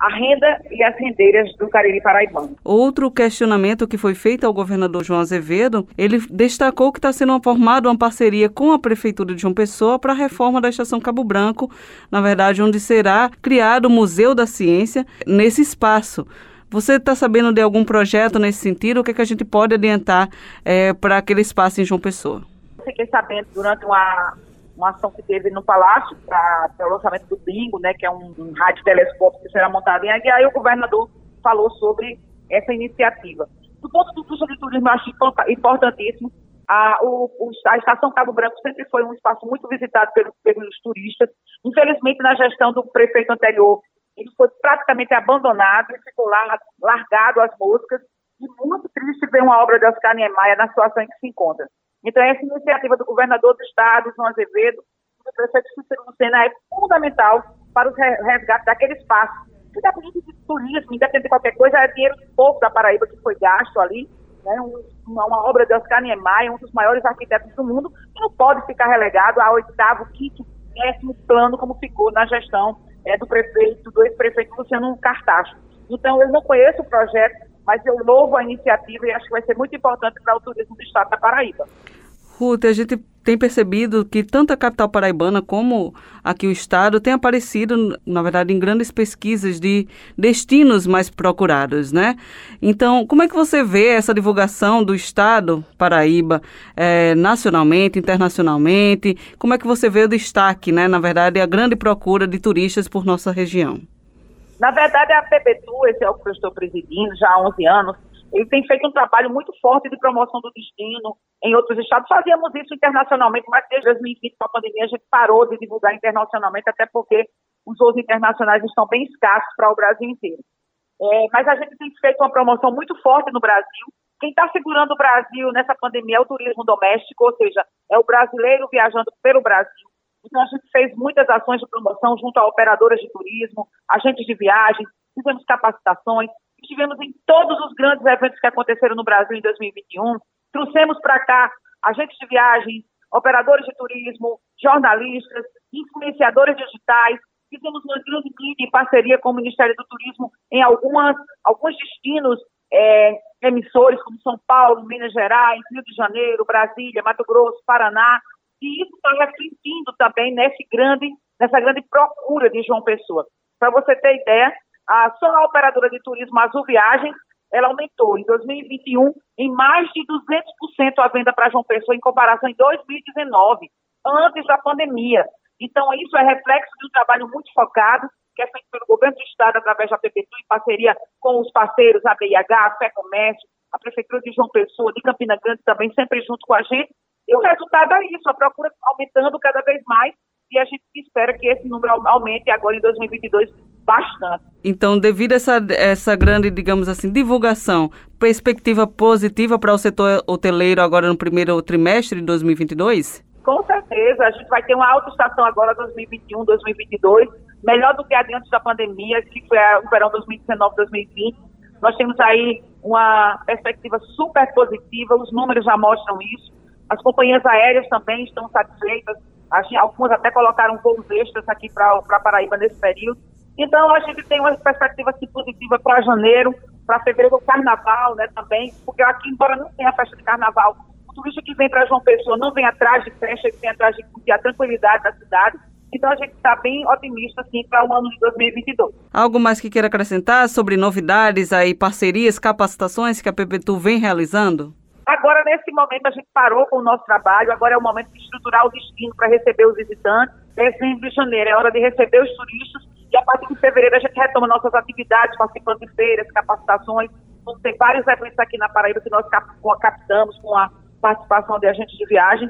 a renda e as rendeiras do Cariri Paraibano. Outro questionamento que foi feito ao governador João Azevedo, ele destacou que está sendo formada uma parceria com a Prefeitura de João Pessoa para a reforma da Estação Cabo Branco, na verdade, onde será criado o Museu da Ciência nesse espaço. Você está sabendo de algum projeto nesse sentido? O que, é que a gente pode adiantar é, para aquele espaço em João Pessoa? Fiquei sabendo durante uma uma ação que teve no Palácio para o lançamento do Bingo, né, que é um, um rádio telescópio que será montado em Águia, e o governador falou sobre essa iniciativa. Do ponto de vista de turismo, eu acho importantíssimo. A, o, a Estação Cabo Branco sempre foi um espaço muito visitado pelos, pelos turistas. Infelizmente, na gestão do prefeito anterior, ele foi praticamente abandonado e ficou lá largado às moscas. E muito triste ver uma obra de Oscar Niemeyer na situação em que se encontra. Então, essa iniciativa do governador do estado, João Azevedo, do prefeito Cícero Lucena, é fundamental para o resgate daquele espaço. Independente de turismo, independente de qualquer coisa, é dinheiro do povo da Paraíba que foi gasto ali né, um, uma, uma, obra de Oscar Niemeyer, um dos maiores arquitetos do mundo, que não pode ficar relegado a oitavo, quinto, décimo plano, como ficou na gestão é, do prefeito, do ex-prefeito Luciano Cartacho. Então, eu não conheço o projeto, mas eu louvo a iniciativa e acho que vai ser muito importante para o turismo do estado da Paraíba. Ruth, a gente tem percebido que tanto a capital paraibana como aqui o estado tem aparecido, na verdade, em grandes pesquisas de destinos mais procurados, né? Então, como é que você vê essa divulgação do estado Paraíba é, nacionalmente, internacionalmente? Como é que você vê o destaque, né? Na verdade, a grande procura de turistas por nossa região. Na verdade, a PBTU, esse é o que eu estou presidindo já há 11 anos, ele tem feito um trabalho muito forte de promoção do destino em outros estados. Fazíamos isso internacionalmente, mas desde 2020, com a pandemia, a gente parou de divulgar internacionalmente, até porque os voos internacionais estão bem escassos para o Brasil inteiro. É, mas a gente tem feito uma promoção muito forte no Brasil. Quem está segurando o Brasil nessa pandemia é o turismo doméstico, ou seja, é o brasileiro viajando pelo Brasil. Então, a gente fez muitas ações de promoção junto a operadoras de turismo, agentes de viagem, fizemos capacitações, estivemos em todos os grandes eventos que aconteceram no Brasil em 2021, trouxemos para cá agentes de viagem, operadores de turismo, jornalistas, influenciadores digitais, fizemos uma grande mídia em parceria com o Ministério do Turismo em algumas, alguns destinos é, emissores, como São Paulo, Minas Gerais, Rio de Janeiro, Brasília, Mato Grosso, Paraná, e isso está refletindo também nesse grande, nessa grande procura de João Pessoa. Para você ter ideia, a, só a operadora de turismo Azul Viagens, ela aumentou em 2021 em mais de 200% a venda para João Pessoa em comparação em 2019, antes da pandemia. Então, isso é reflexo de um trabalho muito focado, que é feito pelo governo do estado através da PPTU, em parceria com os parceiros, a BIH, Fé Comércio, a Prefeitura de João Pessoa, de Campina Grande também, sempre junto com a gente. E o resultado é isso, a procura aumentando cada vez mais e a gente espera que esse número aumente agora em 2022 bastante. Então, devido a essa, essa grande, digamos assim, divulgação, perspectiva positiva para o setor hoteleiro agora no primeiro trimestre de 2022? Com certeza, a gente vai ter uma alta estação agora 2021, 2022, melhor do que a antes da pandemia, que foi o verão 2019, 2020. Nós temos aí uma perspectiva super positiva, os números já mostram isso. As companhias aéreas também estão satisfeitas, algumas até colocaram voos extras aqui para Paraíba nesse período. Então, a gente tem uma perspectiva assim, positiva para janeiro, para fevereiro, carnaval né, também, porque aqui, embora não tenha festa de carnaval, o turista que vem para João Pessoa não vem atrás de festa, ele vem atrás de a tranquilidade da cidade. Então, a gente está bem otimista, assim, para o ano de 2022. Algo mais que queira acrescentar sobre novidades aí, parcerias, capacitações que a PPTU vem realizando? Agora, nesse momento, a gente parou com o nosso trabalho, agora é o momento de estruturar o destino para receber os visitantes. Dezembro e janeiro é hora de receber os turistas e a partir de fevereiro a gente retoma nossas atividades, participando de feiras, capacitações. Vamos ter vários eventos aqui na Paraíba que nós captamos com a participação de agentes de viagem.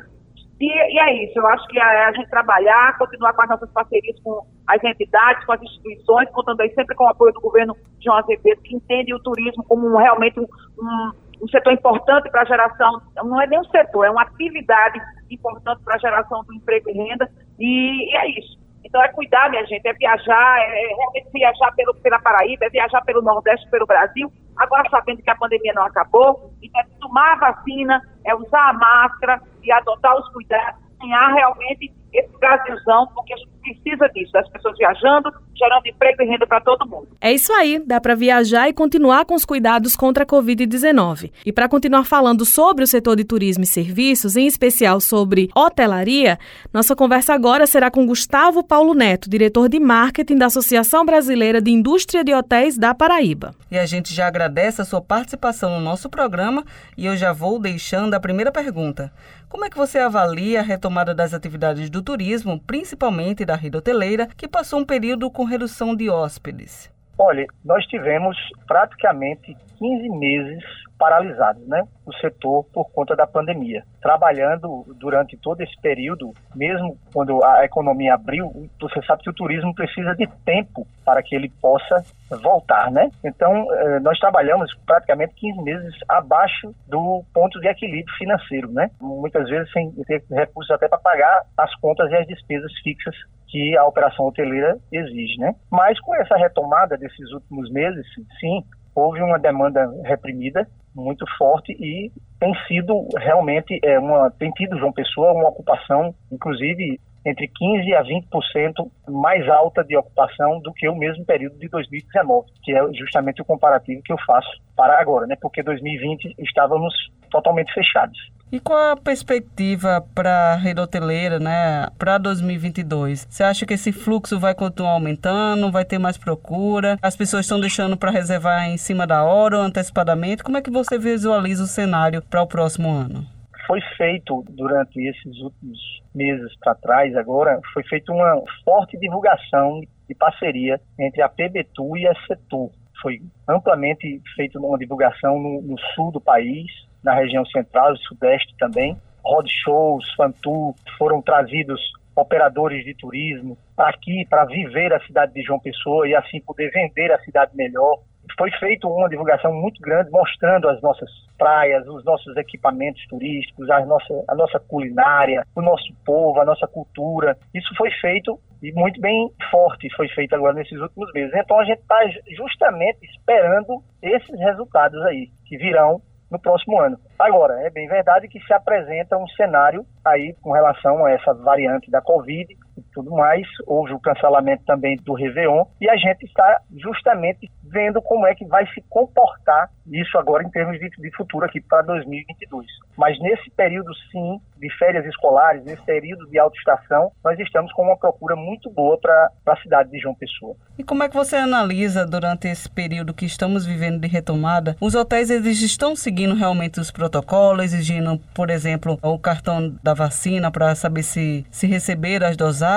E, e, é isso, eu acho que é a gente trabalhar, continuar com as nossas parcerias com as entidades, com as instituições, contando aí sempre com o apoio do governo João Azevedo, que entende o turismo como um, realmente um, um setor importante para a geração, não é nem um setor, é uma atividade importante para a geração do emprego e renda, e, e é isso. Então é cuidar, minha gente, é viajar, é, é realmente viajar pelo, pela Paraíba, é viajar pelo Nordeste, pelo Brasil, agora sabendo que a pandemia não acabou, então é tomar a vacina, é usar a máscara e adotar os cuidados, ganhar realmente esse Brasilzão, porque a gente precisa disso, das pessoas viajando, gerando emprego e renda para todo mundo. É isso aí, dá para viajar e continuar com os cuidados contra a Covid-19. E para continuar falando sobre o setor de turismo e serviços, em especial sobre hotelaria, nossa conversa agora será com Gustavo Paulo Neto, diretor de marketing da Associação Brasileira de Indústria de Hotéis da Paraíba. E a gente já agradece a sua participação no nosso programa e eu já vou deixando a primeira pergunta. Como é que você avalia a retomada das atividades do turismo, principalmente da rede hoteleira, que passou um período com redução de hóspedes? Olha, nós tivemos praticamente 15 meses paralisados, né? O setor por conta da pandemia. Trabalhando durante todo esse período, mesmo quando a economia abriu, você sabe que o turismo precisa de tempo para que ele possa voltar, né? Então, eh, nós trabalhamos praticamente 15 meses abaixo do ponto de equilíbrio financeiro, né? Muitas vezes sem ter recursos até para pagar as contas e as despesas fixas que a operação hoteleira exige, né? Mas com essa retomada desses últimos meses, sim, houve uma demanda reprimida muito forte e tem sido realmente é, uma tem tido João Pessoa uma ocupação inclusive entre 15 a 20% mais alta de ocupação do que o mesmo período de 2019, que é justamente o comparativo que eu faço para agora, né? Porque 2020 estávamos totalmente fechados. E qual a perspectiva para a rede hoteleira, né, para 2022? Você acha que esse fluxo vai continuar aumentando, vai ter mais procura? As pessoas estão deixando para reservar em cima da hora ou antecipadamente? Como é que você visualiza o cenário para o próximo ano? Foi feito durante esses últimos meses para trás, agora, foi feita uma forte divulgação de parceria entre a PBTU e a Setur. Foi amplamente feita uma divulgação no, no sul do país, na região central e sudeste também. Roadshows, Fantu, foram trazidos operadores de turismo para aqui, para viver a cidade de João Pessoa e assim poder vender a cidade melhor. Foi feita uma divulgação muito grande mostrando as nossas praias, os nossos equipamentos turísticos, a nossa, a nossa culinária, o nosso povo, a nossa cultura. Isso foi feito e muito bem forte, foi feito agora nesses últimos meses. Então a gente está justamente esperando esses resultados aí, que virão no próximo ano. Agora, é bem verdade que se apresenta um cenário aí com relação a essa variante da Covid e tudo mais. Houve o cancelamento também do Réveillon e a gente está justamente vendo como é que vai se comportar isso agora em termos de, de futuro aqui para 2022. Mas nesse período, sim, de férias escolares, nesse período de autoestação, nós estamos com uma procura muito boa para a cidade de João Pessoa. E como é que você analisa durante esse período que estamos vivendo de retomada? Os hotéis eles estão seguindo realmente os protocolos, exigindo, por exemplo, o cartão da vacina para saber se, se receber as dosagens,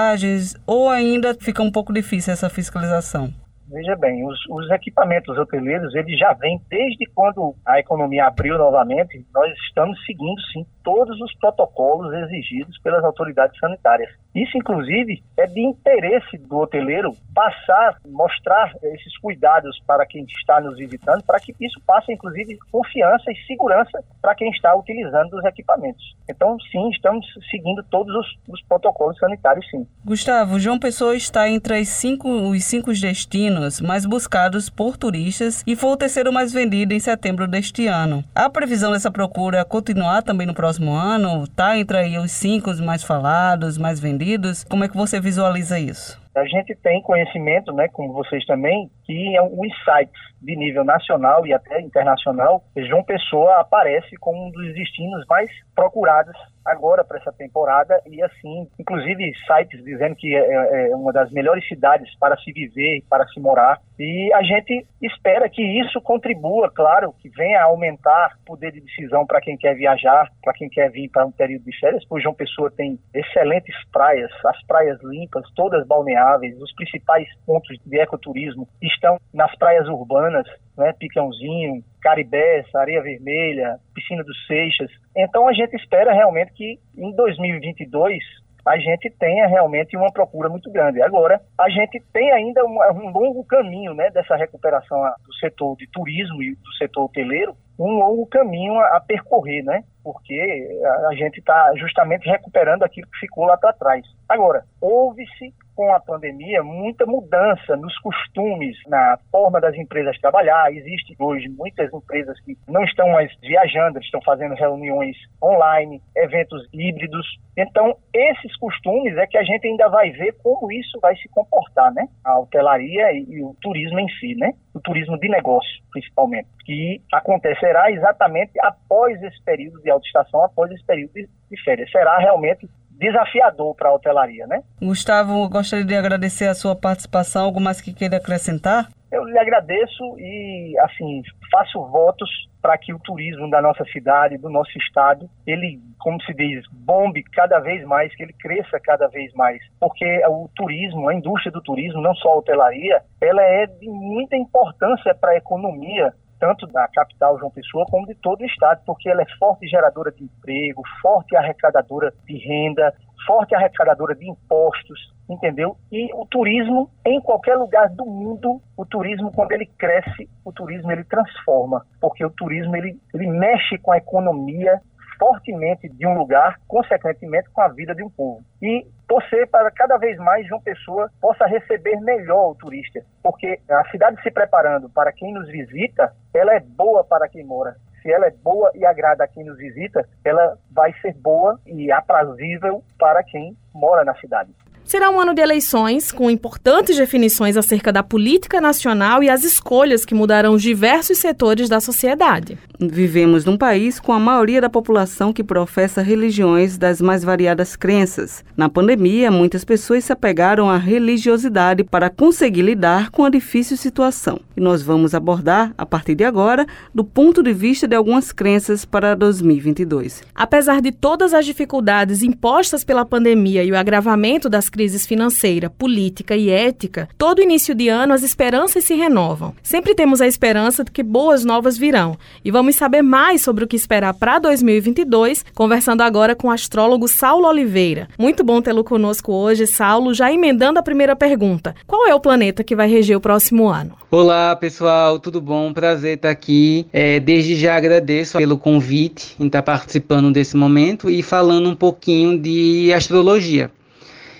ou ainda fica um pouco difícil essa fiscalização? Veja bem, os, os, equipamentos hoteleiros, eles já vêm desde quando a economia abriu novamente, nós estamos seguindo, sim, todos os protocolos exigidos pelas autoridades sanitárias. Isso, inclusive, é de interesse do hoteleiro passar, mostrar esses cuidados para quem está nos visitando, para que isso passe, inclusive, confiança e segurança para quem está utilizando os equipamentos. Então, sim, estamos seguindo todos os, os protocolos sanitários, sim. Gustavo, João Pessoa está entre cinco, os cinco destinos mais buscados por turistas e foi o terceiro mais vendido em setembro deste ano. A previsão dessa procura continuar também no próximo ano? Está entre aí os cinco mais falados, mais vendidos? Como é que você visualiza isso? A gente tem conhecimento, né, como vocês também, que os sites de nível nacional e até internacional, João Pessoa aparece como um dos destinos mais procurados agora para essa temporada e assim, inclusive sites dizendo que é, é, é, uma das melhores cidades para se viver, para se morar. E a gente espera que isso contribua, claro, que venha a aumentar o poder de decisão para quem quer viajar, para quem quer vir para um período de férias, pois João Pessoa tem excelentes praias, as praias limpas, todas balneáveis, os principais pontos de ecoturismo estão nas praias urbanas, né, Picãozinho, Caribé, Areia Vermelha, Piscina dos Seixas. Então a gente espera realmente que em 2022 a gente tenha realmente uma procura muito grande. Agora, a gente tem ainda um, um longo caminho né, dessa recuperação do setor de turismo e do setor hoteleiro, um longo caminho a, a percorrer, né? Porque a, gente está justamente recuperando aquilo que ficou lá para trás. Agora, houve-se com a pandemia, muita mudança nos costumes, na forma das empresas trabalhar. Existem hoje muitas empresas que não estão mais viajando, estão fazendo reuniões online, eventos híbridos. Então, esses costumes é que a gente ainda vai ver como isso vai se comportar, né? A hotelaria e, e o turismo em si, né? O turismo de negócio, principalmente, que acontecerá exatamente após esse período de autoestação, após esse período de, de férias. Será realmente desafiador para a hotelaria, né? Gustavo, gostaria de agradecer a sua participação. Algo mais que queira acrescentar? Eu lhe agradeço e, assim, faço votos para que o turismo da nossa cidade, do nosso estado, ele, como se diz, bombe cada vez mais, que ele cresça cada vez mais. Porque o turismo, a indústria do turismo, não só a hotelaria, ela é de muita importância para a economia tanto da capital João Pessoa como de todo o estado, porque ela é forte geradora de emprego, forte arrecadadora de renda, forte arrecadadora de impostos, entendeu? E o turismo, em qualquer lugar do mundo, o turismo, quando ele cresce, o turismo ele transforma, porque o turismo ele, ele mexe com a economia fortemente de um lugar, consequentemente com a vida de um povo. E torcer para cada vez mais João Pessoa possa receber melhor o turista, porque a cidade se preparando para quem nos visita, ela é boa para quem mora. Se ela é boa e agrada a quem nos visita, ela vai ser boa e aprazível para quem mora na cidade. Será um ano de eleições, com importantes definições acerca da política nacional e as escolhas que mudarão diversos setores da sociedade. Vivemos num país com a maioria da população que professa religiões das mais variadas crenças. Na pandemia, muitas pessoas se apegaram à religiosidade para conseguir lidar com a difícil situação. E nós vamos abordar, a partir de agora, do ponto de vista de algumas crenças para 2022. Apesar de todas as dificuldades impostas pela pandemia e o agravamento das crises financeira, política e ética, todo início de ano as esperanças se renovam. Sempre temos a esperança de que boas novas virão. E vamos saber mais sobre o que esperar para 2022, conversando agora com o astrólogo Saulo Oliveira. Muito bom tê-lo conosco hoje, Saulo. Já emendando a primeira pergunta: qual é o planeta que vai reger o próximo ano? Olá, pessoal, tudo bom? Prazer estar aqui. É, desde já agradeço pelo convite em estar participando desse momento e falando um pouquinho de astrologia.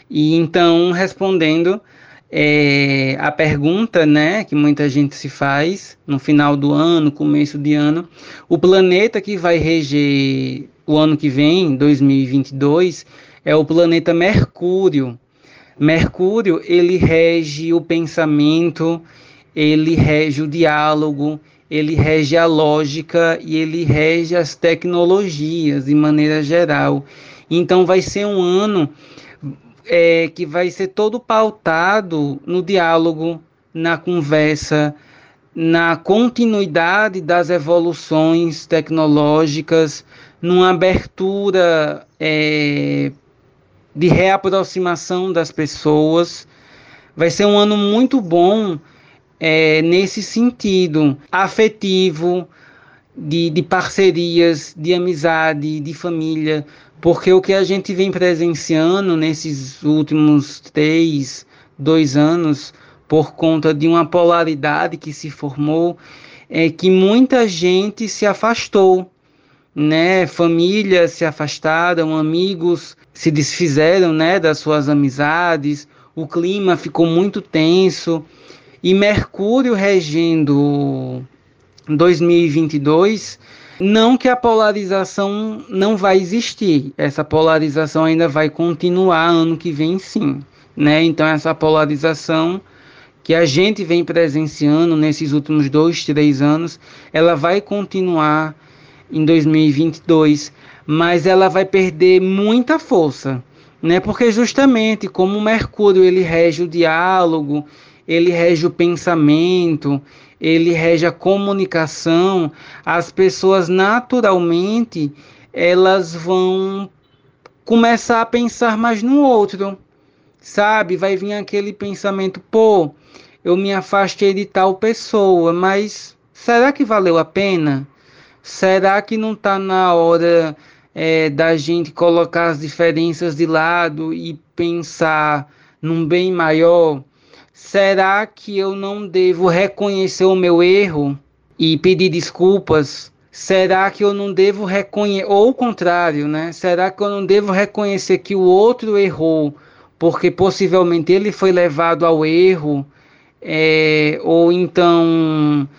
E então, respondendo é, a pergunta né, que muita gente se faz no final do ano, começo de ano, o planeta que vai reger o ano que vem, 2022, é o planeta Mercúrio. Mercúrio, ele rege o pensamento, ele rege o diálogo, ele rege a lógica e ele rege as tecnologias de maneira geral. Então vai ser um ano é, que vai ser todo pautado no diálogo, na conversa, na continuidade das evoluções tecnológicas, numa abertura é, de reaproximação das pessoas. Vai ser um ano muito bom é, nesse sentido afetivo, de, de parcerias, de amizade, de família, porque o que a gente vem presenciando nesses últimos três, dois anos, por conta de uma polaridade que se formou, é que muita gente se afastou, né? Famílias se afastaram, amigos se desfizeram, né, das suas amizades. O clima ficou muito tenso e Mercúrio regendo 2022 não que a polarização não vai existir, essa polarização ainda vai continuar ano que vem sim, né? Então essa polarização que a gente vem presenciando nesses últimos dois, três anos, ela vai continuar em 2022, mas ela vai perder muita força, né? Porque justamente como o Mercúrio ele rege o diálogo, ele rege o pensamento, ele rege a comunicação, as pessoas naturalmente elas vão começar a pensar mais no outro, sabe? Vai vir aquele pensamento, pô, eu me afastei de tal pessoa, mas será que valeu a pena? Será que não está na hora é, da gente colocar as diferenças de lado e pensar num bem maior? Será que eu não devo reconhecer o meu erro e pedir desculpas? Será que eu não devo reconhecer, ou o contrário, né? Será que eu não devo reconhecer que o outro errou, porque possivelmente ele foi levado ao erro? É, ou então,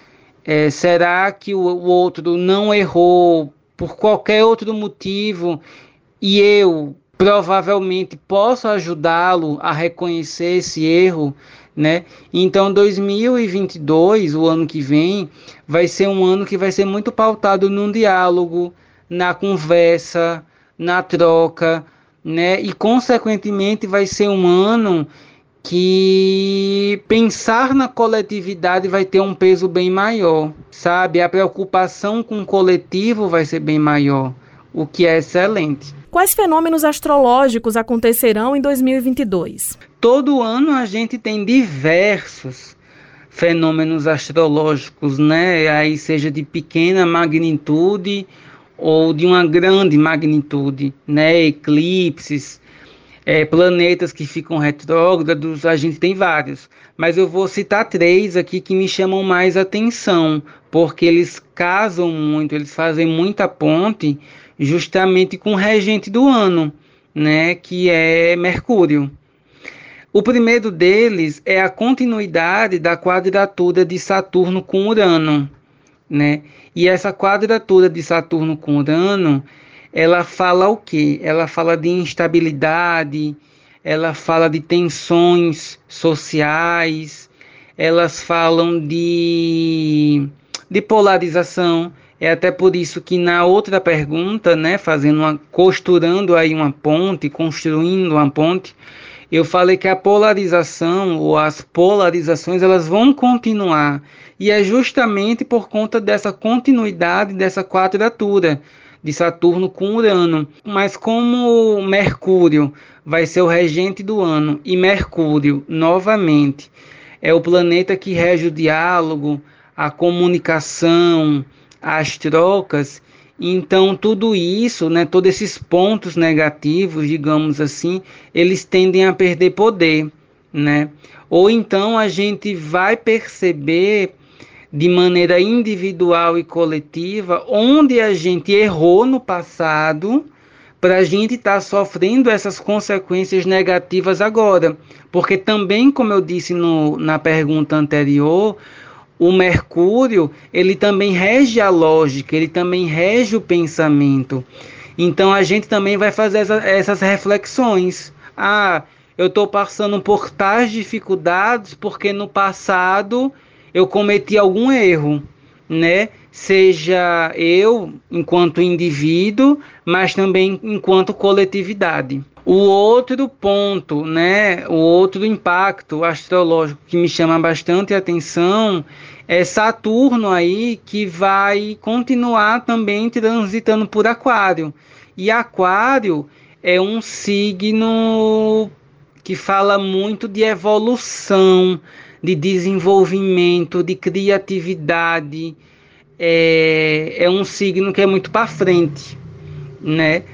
é, será que o, o outro não errou por qualquer outro motivo e eu provavelmente posso ajudá-lo a reconhecer esse erro? Né? Então 2022, o ano que vem, vai ser um ano que vai ser muito pautado num diálogo, na conversa, na troca, né? E consequentemente vai ser um ano que pensar na coletividade vai ter um peso bem maior, sabe? A preocupação com o coletivo vai ser bem maior, o que é excelente. Quais fenômenos astrológicos acontecerão em 2022? Todo ano a gente tem diversos fenômenos astrológicos, né? Aí seja de pequena magnitude ou de uma grande magnitude, né? Eclipses. é, planetas que ficam retrógrados, a gente tem vários. Mas eu vou citar três aqui que me chamam mais atenção, porque eles casam muito, eles fazem muita ponte justamente com o regente do ano, né, que é Mercúrio. O primeiro deles é a continuidade da quadratura de Saturno com Urano, né? E essa quadratura de Saturno com Urano, ela fala o quê? Ela fala de instabilidade, ela fala de tensões sociais, elas falam de, de polarização. É até por isso que na outra pergunta, né, fazendo uma, costurando aí uma ponte, construindo uma ponte, eu falei que a polarização ou as polarizações elas vão continuar e é justamente por conta dessa continuidade dessa quadratura de Saturno com Urano. Mas como Mercúrio vai ser o regente do ano e Mercúrio novamente é o planeta que rege o diálogo, a comunicação, as trocas, então, tudo isso, né, todos esses pontos negativos, digamos assim, eles tendem a perder poder, né? Ou então a gente vai perceber de maneira individual e coletiva onde a gente errou no passado para a gente estar tá sofrendo essas consequências negativas agora. Porque também, como eu disse no, na pergunta anterior, o Mercúrio, ele também rege a lógica, ele também rege o pensamento. Então a gente também vai fazer essa, essas reflexões. Ah, eu estou passando por tais dificuldades porque no passado eu cometi algum erro, né? Seja eu enquanto indivíduo, mas também enquanto coletividade. O outro ponto, né, o outro impacto astrológico que me chama bastante atenção é Saturno aí que vai continuar também transitando por Aquário. E Aquário é um signo que fala muito de evolução, de desenvolvimento, de criatividade. É, é um signo que é muito para frente, né?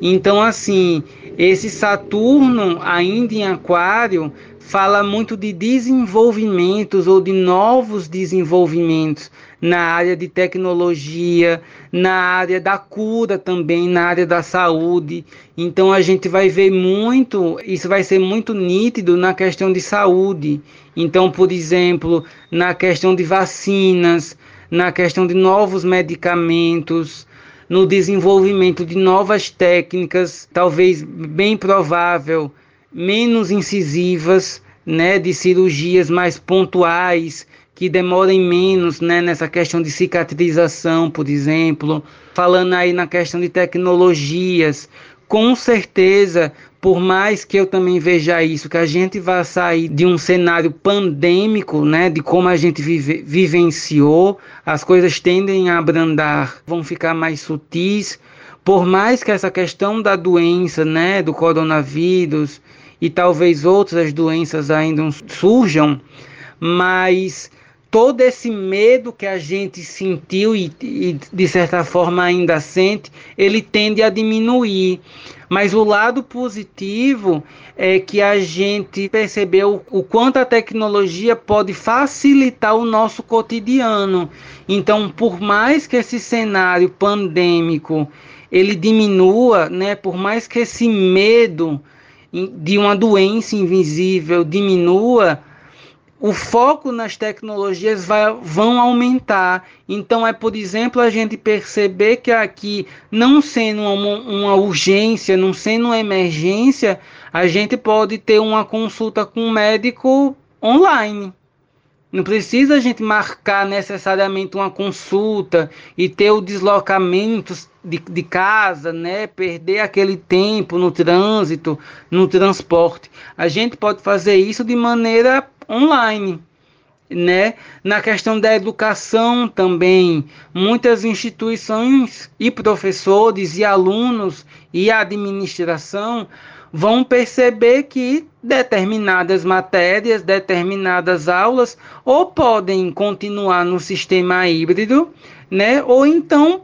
Então, assim, esse Saturno, ainda em Aquário, fala muito de desenvolvimentos ou de novos desenvolvimentos na área de tecnologia, na área da cura também, na área da saúde. Então a gente vai ver muito, isso vai ser muito nítido na questão de saúde. Então, por exemplo, na questão de vacinas, na questão de novos medicamentos, no desenvolvimento de novas técnicas, talvez bem provável, menos incisivas, né, de cirurgias mais pontuais, que demorem menos né, nessa questão de cicatrização, por exemplo. Falando aí na questão de tecnologias, com certeza, por mais que eu também veja isso, que a gente vai sair de um cenário pandêmico, né, de como a gente vive, vivenciou, as coisas tendem a abrandar, vão ficar mais sutis, por mais que essa questão da doença, né, do coronavírus e talvez outras doenças ainda surjam, mas todo esse medo que a gente sentiu e, e, de certa forma ainda sente, ele tende a diminuir. Mas o lado positivo é que a gente percebeu o quanto a tecnologia pode facilitar o nosso cotidiano. Então, por mais que esse cenário pandêmico ele diminua, né, por mais que esse medo de uma doença invisível diminua, o foco nas tecnologias vai, vão aumentar. Então, é, por exemplo, a gente perceber que aqui, não sendo uma, uma urgência, não sendo uma emergência, a gente pode ter uma consulta com um médico online. Não precisa a gente marcar necessariamente uma consulta e ter o deslocamento de, de casa, né? Perder aquele tempo no trânsito, no transporte. A gente pode fazer isso de maneira online. Né? Na questão da educação também, muitas instituições e professores e alunos e administração vão perceber que determinadas matérias, determinadas aulas, ou podem continuar no sistema híbrido, né? Ou então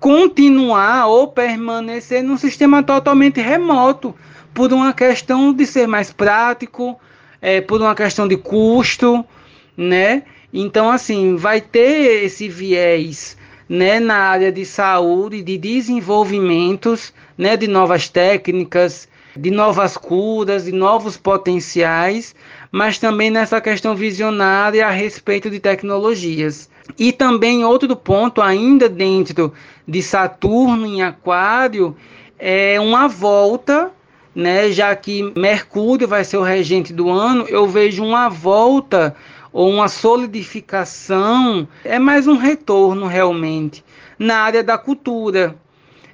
continuar ou permanecer num sistema totalmente remoto, por uma questão de ser mais prático, é, por uma questão de custo, né? Então, assim, vai ter esse viés né, na área de saúde, de desenvolvimentos, né, de novas técnicas, de novas curas, de novos potenciais, mas também nessa questão visionária a respeito de tecnologias. E também outro ponto, ainda dentro de Saturno em Aquário, é uma volta, né, já que Mercúrio vai ser o regente do ano, eu vejo uma volta ou uma solidificação, é mais um retorno realmente na área da cultura,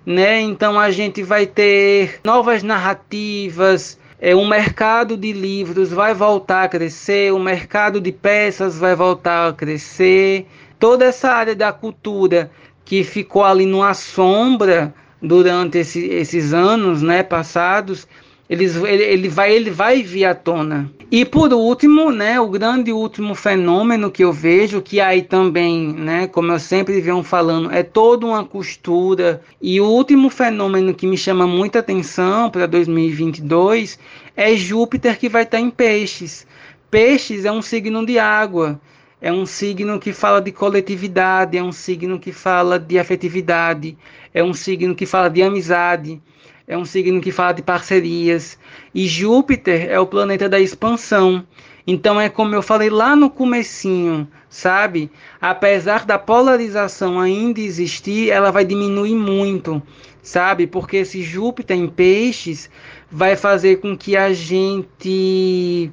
né? Então a gente vai ter novas narrativas, é, o mercado de livros vai voltar a crescer, o mercado de peças vai voltar a crescer, toda essa área da cultura que ficou ali numa sombra durante esse, esses anos, né, passados, eles, ele, ele, vai, ele vai vir à tona. E por último, né, o grande último fenômeno que eu vejo, que aí também, né, como eu sempre venho falando, é toda uma costura. E o último fenômeno que me chama muita atenção para 2022 é Júpiter que vai estar em peixes. Peixes é um signo de água, é um signo que fala de coletividade, é um signo que fala de afetividade, é um signo que fala de amizade é um signo que fala de parcerias. E Júpiter é o planeta da expansão. Então é como eu falei lá no comecinho, sabe? Apesar da polarização ainda existir, ela vai diminuir muito, sabe? Porque esse Júpiter em peixes vai fazer com que a gente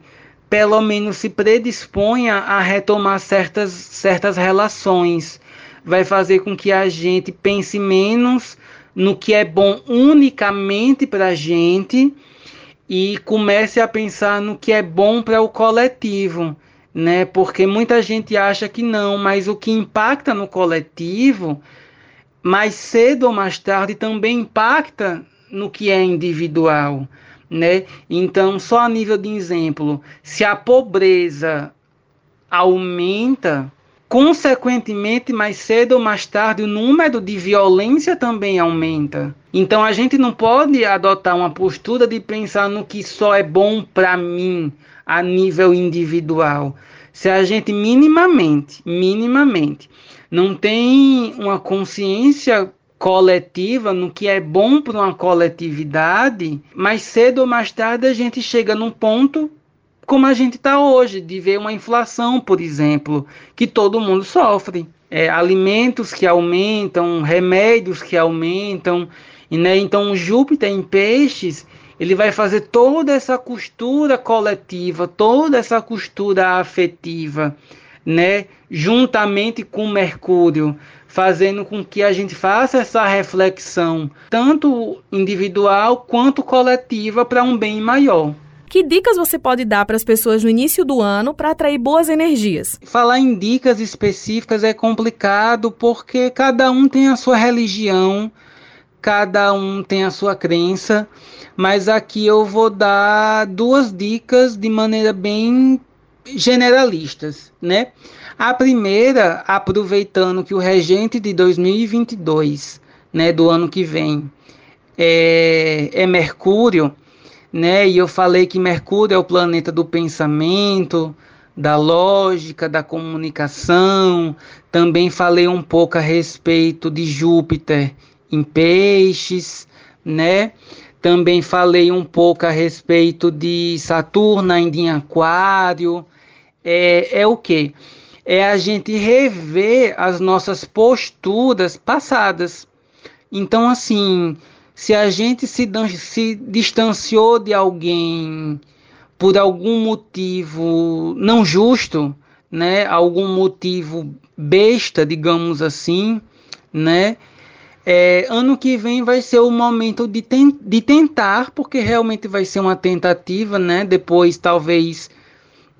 pelo menos se predisponha a retomar certas, certas relações. Vai fazer com que a gente pense menos no que é bom unicamente para a gente e comece a pensar no que é bom para o coletivo, né? Porque muita gente acha que não, mas o que impacta no coletivo, mais cedo ou mais tarde, também impacta no que é individual, né? Então, só a nível de exemplo, se a pobreza aumenta, Consequentemente, mais cedo ou mais tarde, o número de violência também aumenta. Então a gente não pode adotar uma postura de pensar no que só é bom para mim a nível individual. Se a gente minimamente, minimamente, não tem uma consciência coletiva no que é bom para uma coletividade, mais cedo ou mais tarde a gente chega num ponto como a gente está hoje, de ver uma inflação, por exemplo, que todo mundo sofre. É, alimentos que aumentam, remédios que aumentam. E, né, então, Júpiter em peixes, ele vai fazer toda essa costura coletiva, toda essa costura afetiva, né, juntamente com Mercúrio, fazendo com que a gente faça essa reflexão, tanto individual quanto coletiva, para um bem maior. Que dicas você pode dar para as pessoas no início do ano para atrair boas energias? Falar em dicas específicas é complicado porque cada um tem a sua religião, cada um tem a sua crença, mas aqui eu vou dar duas dicas de maneira bem generalistas, né? A primeira, aproveitando que o regente de 2022, né, do ano que vem, é, é Mercúrio, né? E eu falei que Mercúrio é o planeta do pensamento, da lógica, da comunicação. Também falei um pouco a respeito de Júpiter em peixes, né? Também falei um pouco a respeito de Saturno ainda em aquário. É, é o que? É a gente rever as nossas posturas passadas. Então, assim, se a gente se, se distanciou de alguém por algum motivo não justo, né, algum motivo besta, digamos assim, né, é, ano que vem vai ser o momento de, ten de tentar, porque realmente vai ser uma tentativa, né, depois talvez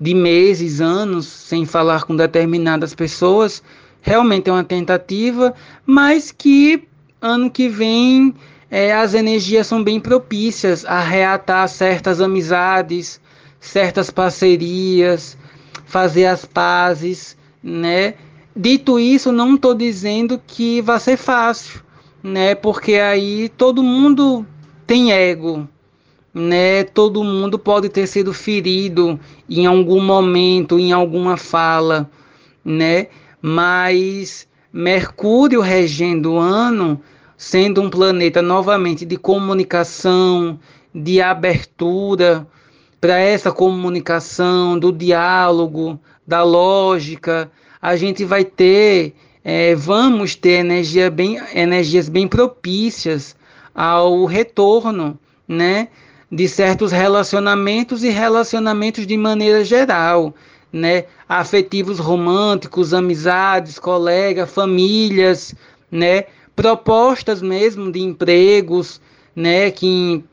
de meses, anos, sem falar com determinadas pessoas, realmente é uma tentativa, mas que ano que vem é, as energias são bem propícias a reatar certas amizades, certas parcerias, fazer as pazes, né? Dito isso, não estou dizendo que vai ser fácil, né? Porque aí todo mundo tem ego, né? Todo mundo pode ter sido ferido em algum momento, em alguma fala, né? Mas Mercúrio regendo o ano, sendo um planeta novamente de comunicação, de abertura para essa comunicação, do diálogo, da lógica, a gente vai ter, é, vamos ter energia bem, energias bem propícias ao retorno, né? De certos relacionamentos e relacionamentos de maneira geral, né? Afetivos românticos, amizades, colegas, famílias, né? Propostas mesmo de empregos, né? Que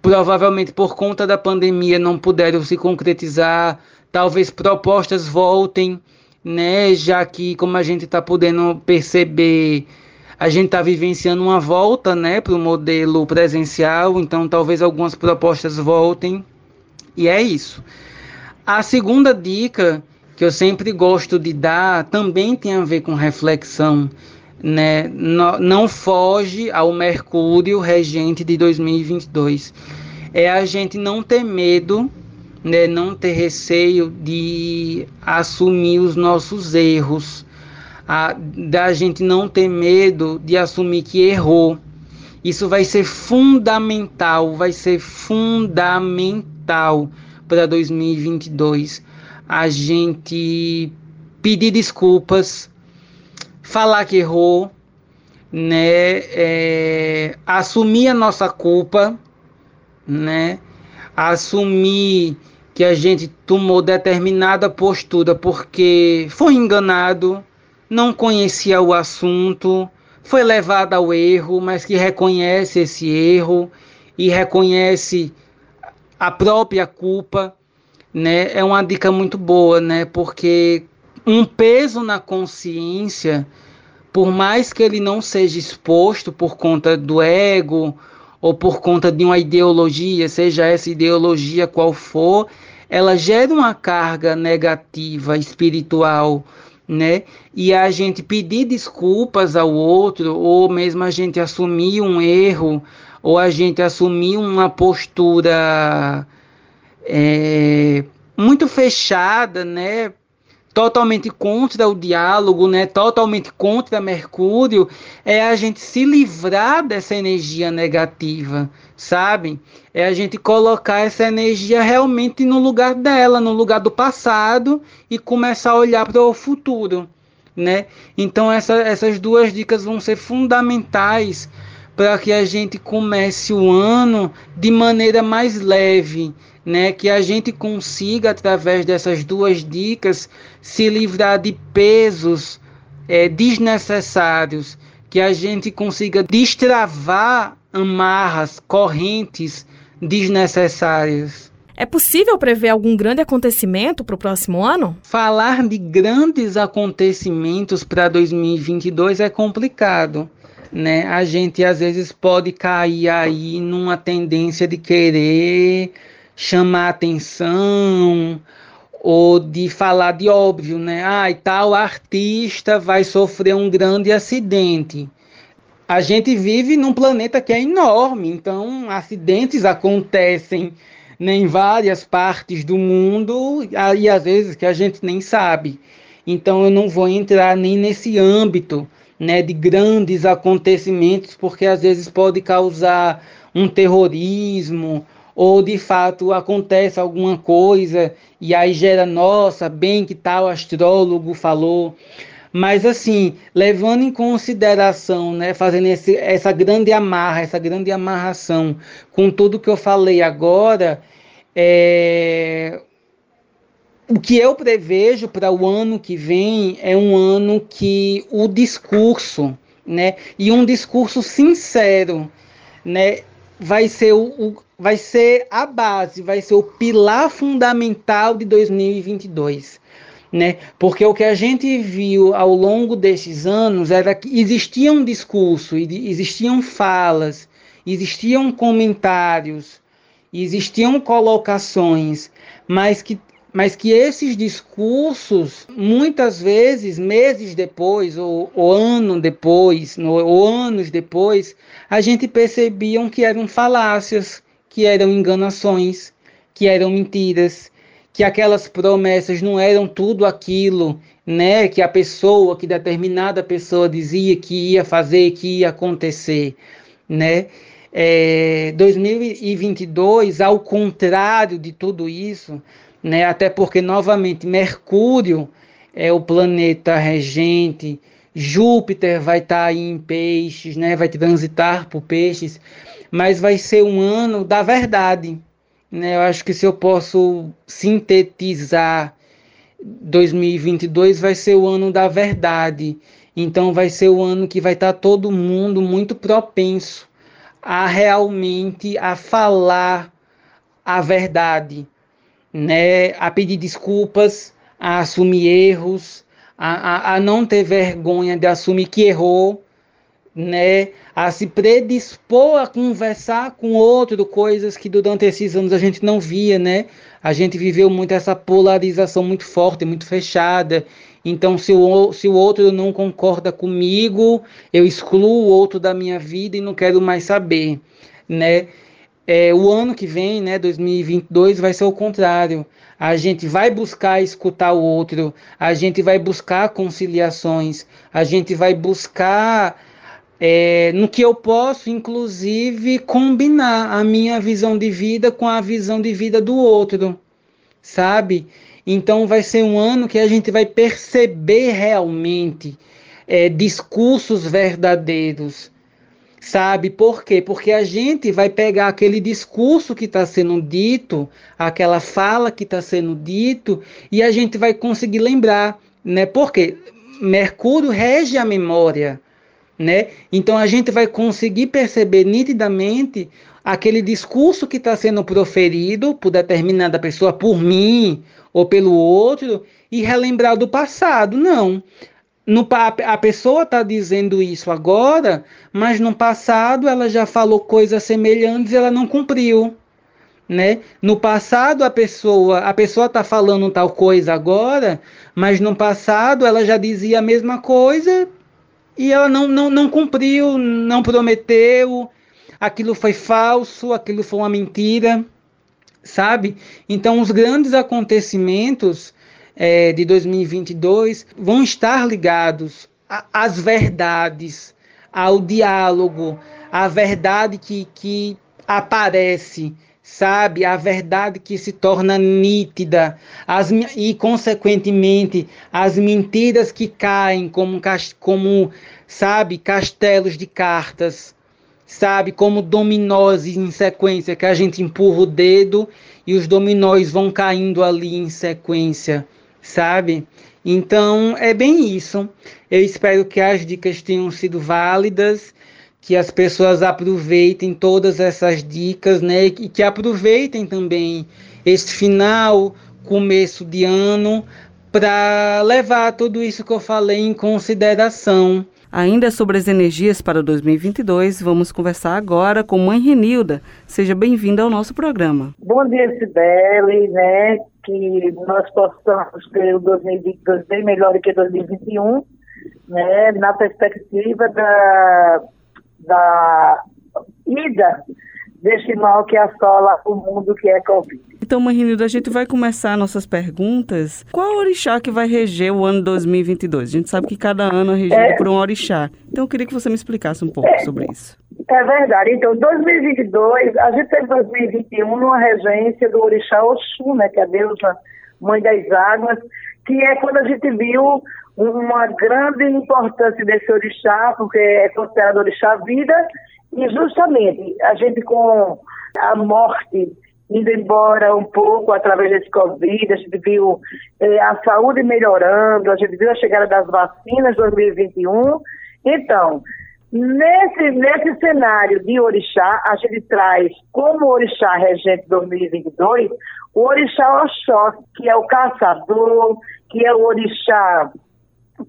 provavelmente por conta da pandemia não puderam se concretizar, talvez propostas voltem, né? Já que, como a gente está podendo perceber, a gente está vivenciando uma volta, né, para o modelo presencial, então talvez algumas propostas voltem. E é isso. A segunda dica que eu sempre gosto de dar também tem a ver com reflexão, né? Não, não foge ao Mercúrio regente de 2022. É a gente não ter medo né, não ter receio de assumir os nossos erros, a, da gente não ter medo de assumir que errou. Isso vai ser fundamental, vai ser fundamental para 2022. A gente pedir desculpas, falar que errou, né, é, assumir a nossa culpa, né, assumir que a gente tomou determinada postura porque foi enganado, não conhecia o assunto, foi levado ao erro, mas que reconhece esse erro e reconhece a própria culpa, né? É uma dica muito boa, né? Porque um peso na consciência, por mais que ele não seja exposto por conta do ego ou por conta de uma ideologia, seja essa ideologia qual for, ela gera uma carga negativa espiritual, né? E a gente pedir desculpas ao outro, ou mesmo a gente assumir um erro, ou a gente assumir uma postura é, muito fechada, né? Totalmente contra o diálogo, né, totalmente contra Mercúrio, é a gente se livrar dessa energia negativa, sabe? É a gente colocar essa energia realmente no lugar dela, no lugar do passado e começar a olhar para o futuro, né? Então essa, essas duas dicas vão ser fundamentais para que a gente comece o ano de maneira mais leve, né, que a gente consiga, através dessas duas dicas, se livrar de pesos é, desnecessários, que a gente consiga destravar amarras, correntes desnecessárias. É possível prever algum grande acontecimento para o próximo ano? Falar de grandes acontecimentos para 2022 é complicado. Né? A gente às vezes pode cair aí numa tendência de querer chamar atenção ou de falar de óbvio, né? Ah, e tal artista vai sofrer um grande acidente. A gente vive num planeta que é enorme, então acidentes acontecem né, em várias partes do mundo e às vezes que a gente nem sabe. Então eu não vou entrar nem nesse âmbito né, de grandes acontecimentos, porque às vezes pode causar um terrorismo ou de fato acontece alguma coisa e aí gera, nossa, bem que tal astrólogo falou. Mas assim, levando em consideração, né, fazendo esse, essa grande amarra, essa grande amarração com tudo que eu falei agora, é... o que eu prevejo para o ano que vem é um ano que o discurso, né, e um discurso sincero, né, vai ser o, o vai ser a base, vai ser o pilar fundamental de 2022. Né? Porque o que a gente viu ao longo desses anos era que existia um discurso, existiam falas, existiam comentários, existiam colocações, mas que, mas que esses discursos, muitas vezes, meses depois, ou, ou ano depois, ou anos depois, a gente percebiam que eram falácias, que eram enganações, que eram mentiras, que aquelas promessas não eram tudo aquilo, né, que a pessoa, que determinada pessoa dizia que ia fazer, que ia acontecer, né? É, 2022, ao contrário de tudo isso, né, até porque novamente Mercúrio é o planeta regente, Júpiter vai estar tá em peixes, né, vai transitar por peixes, mas vai ser um ano da verdade, né? Eu acho que se eu posso sintetizar 2022 vai ser o ano da verdade. Então vai ser o ano que vai estar tá todo mundo muito propenso a realmente a falar a verdade, né? A pedir desculpas, a assumir erros, a, a, a não ter vergonha de assumir que errou, né, a se predispor a conversar com outro, coisas que durante esses anos a gente não via, né? A gente viveu muito essa polarização muito forte, muito fechada. Então, se o, se o outro não concorda comigo, eu excluo o outro da minha vida e não quero mais saber, né? É, o ano que vem, né, 2022, vai ser o contrário. A gente vai buscar escutar o outro, a gente vai buscar conciliações, a gente vai buscar é, no que eu posso, inclusive, combinar a minha visão de vida com a visão de vida do outro, sabe? Então vai ser um ano que a gente vai perceber realmente é, discursos verdadeiros, sabe? Por quê? Porque a gente vai pegar aquele discurso que está sendo dito, aquela fala que está sendo dito, e a gente vai conseguir lembrar, né? Porque Mercúrio rege a memória né? Então a gente vai conseguir perceber nitidamente aquele discurso que está sendo proferido por determinada pessoa, por mim ou pelo outro, e relembrar do passado. Não. No, a pessoa está dizendo isso agora, mas no passado ela já falou coisas semelhantes e ela não cumpriu. Né? No passado a pessoa a pessoa está falando tal coisa agora, mas no passado ela já dizia a mesma coisa e ela não, não, não cumpriu, não prometeu, aquilo foi falso, aquilo foi uma mentira, sabe? Então, os grandes acontecimentos é, de 2022 vão estar ligados às verdades, ao diálogo, à verdade que, que aparece sabe? A verdade que se torna nítida as, e, consequentemente, as mentiras que caem como, como, sabe, castelos de cartas, sabe? Como dominós em sequência, que a gente empurra o dedo e os dominós vão caindo ali em sequência, sabe? Então, é bem isso. Eu espero que as dicas tenham sido válidas que as pessoas aproveitem todas essas dicas, né? E que aproveitem também este final, começo de ano, para levar tudo isso que eu falei em consideração. Ainda sobre as energias para 2022, vamos conversar agora com Mãe Renilda. Seja bem-vinda ao nosso programa. Bom dia, Sibeli, né? Que nós possamos ter o 2022 bem melhor do que 2021, né? Na perspectiva da da ida deste mal que assola o mundo que é Covid. Então, Marinildo, a gente vai começar nossas perguntas. Qual orixá que vai reger o ano 2022? A gente sabe que cada ano é regido é, por um orixá. Então, eu queria que você me explicasse um pouco é, sobre isso. É verdade. Então, 2022, a gente teve 2021 numa regência do orixá Oxum, né, que é a deusa mãe das águas, que é quando a gente viu uma grande importância desse orixá, porque é considerado orixá vida, e justamente a gente com a morte indo embora um pouco através desse Covid, a gente viu eh, a saúde melhorando, a gente viu a chegada das vacinas 2021. Então, nesse, nesse cenário de orixá, a gente traz como orixá regente 2022 o orixá Oxóssi, que é o caçador, que é o orixá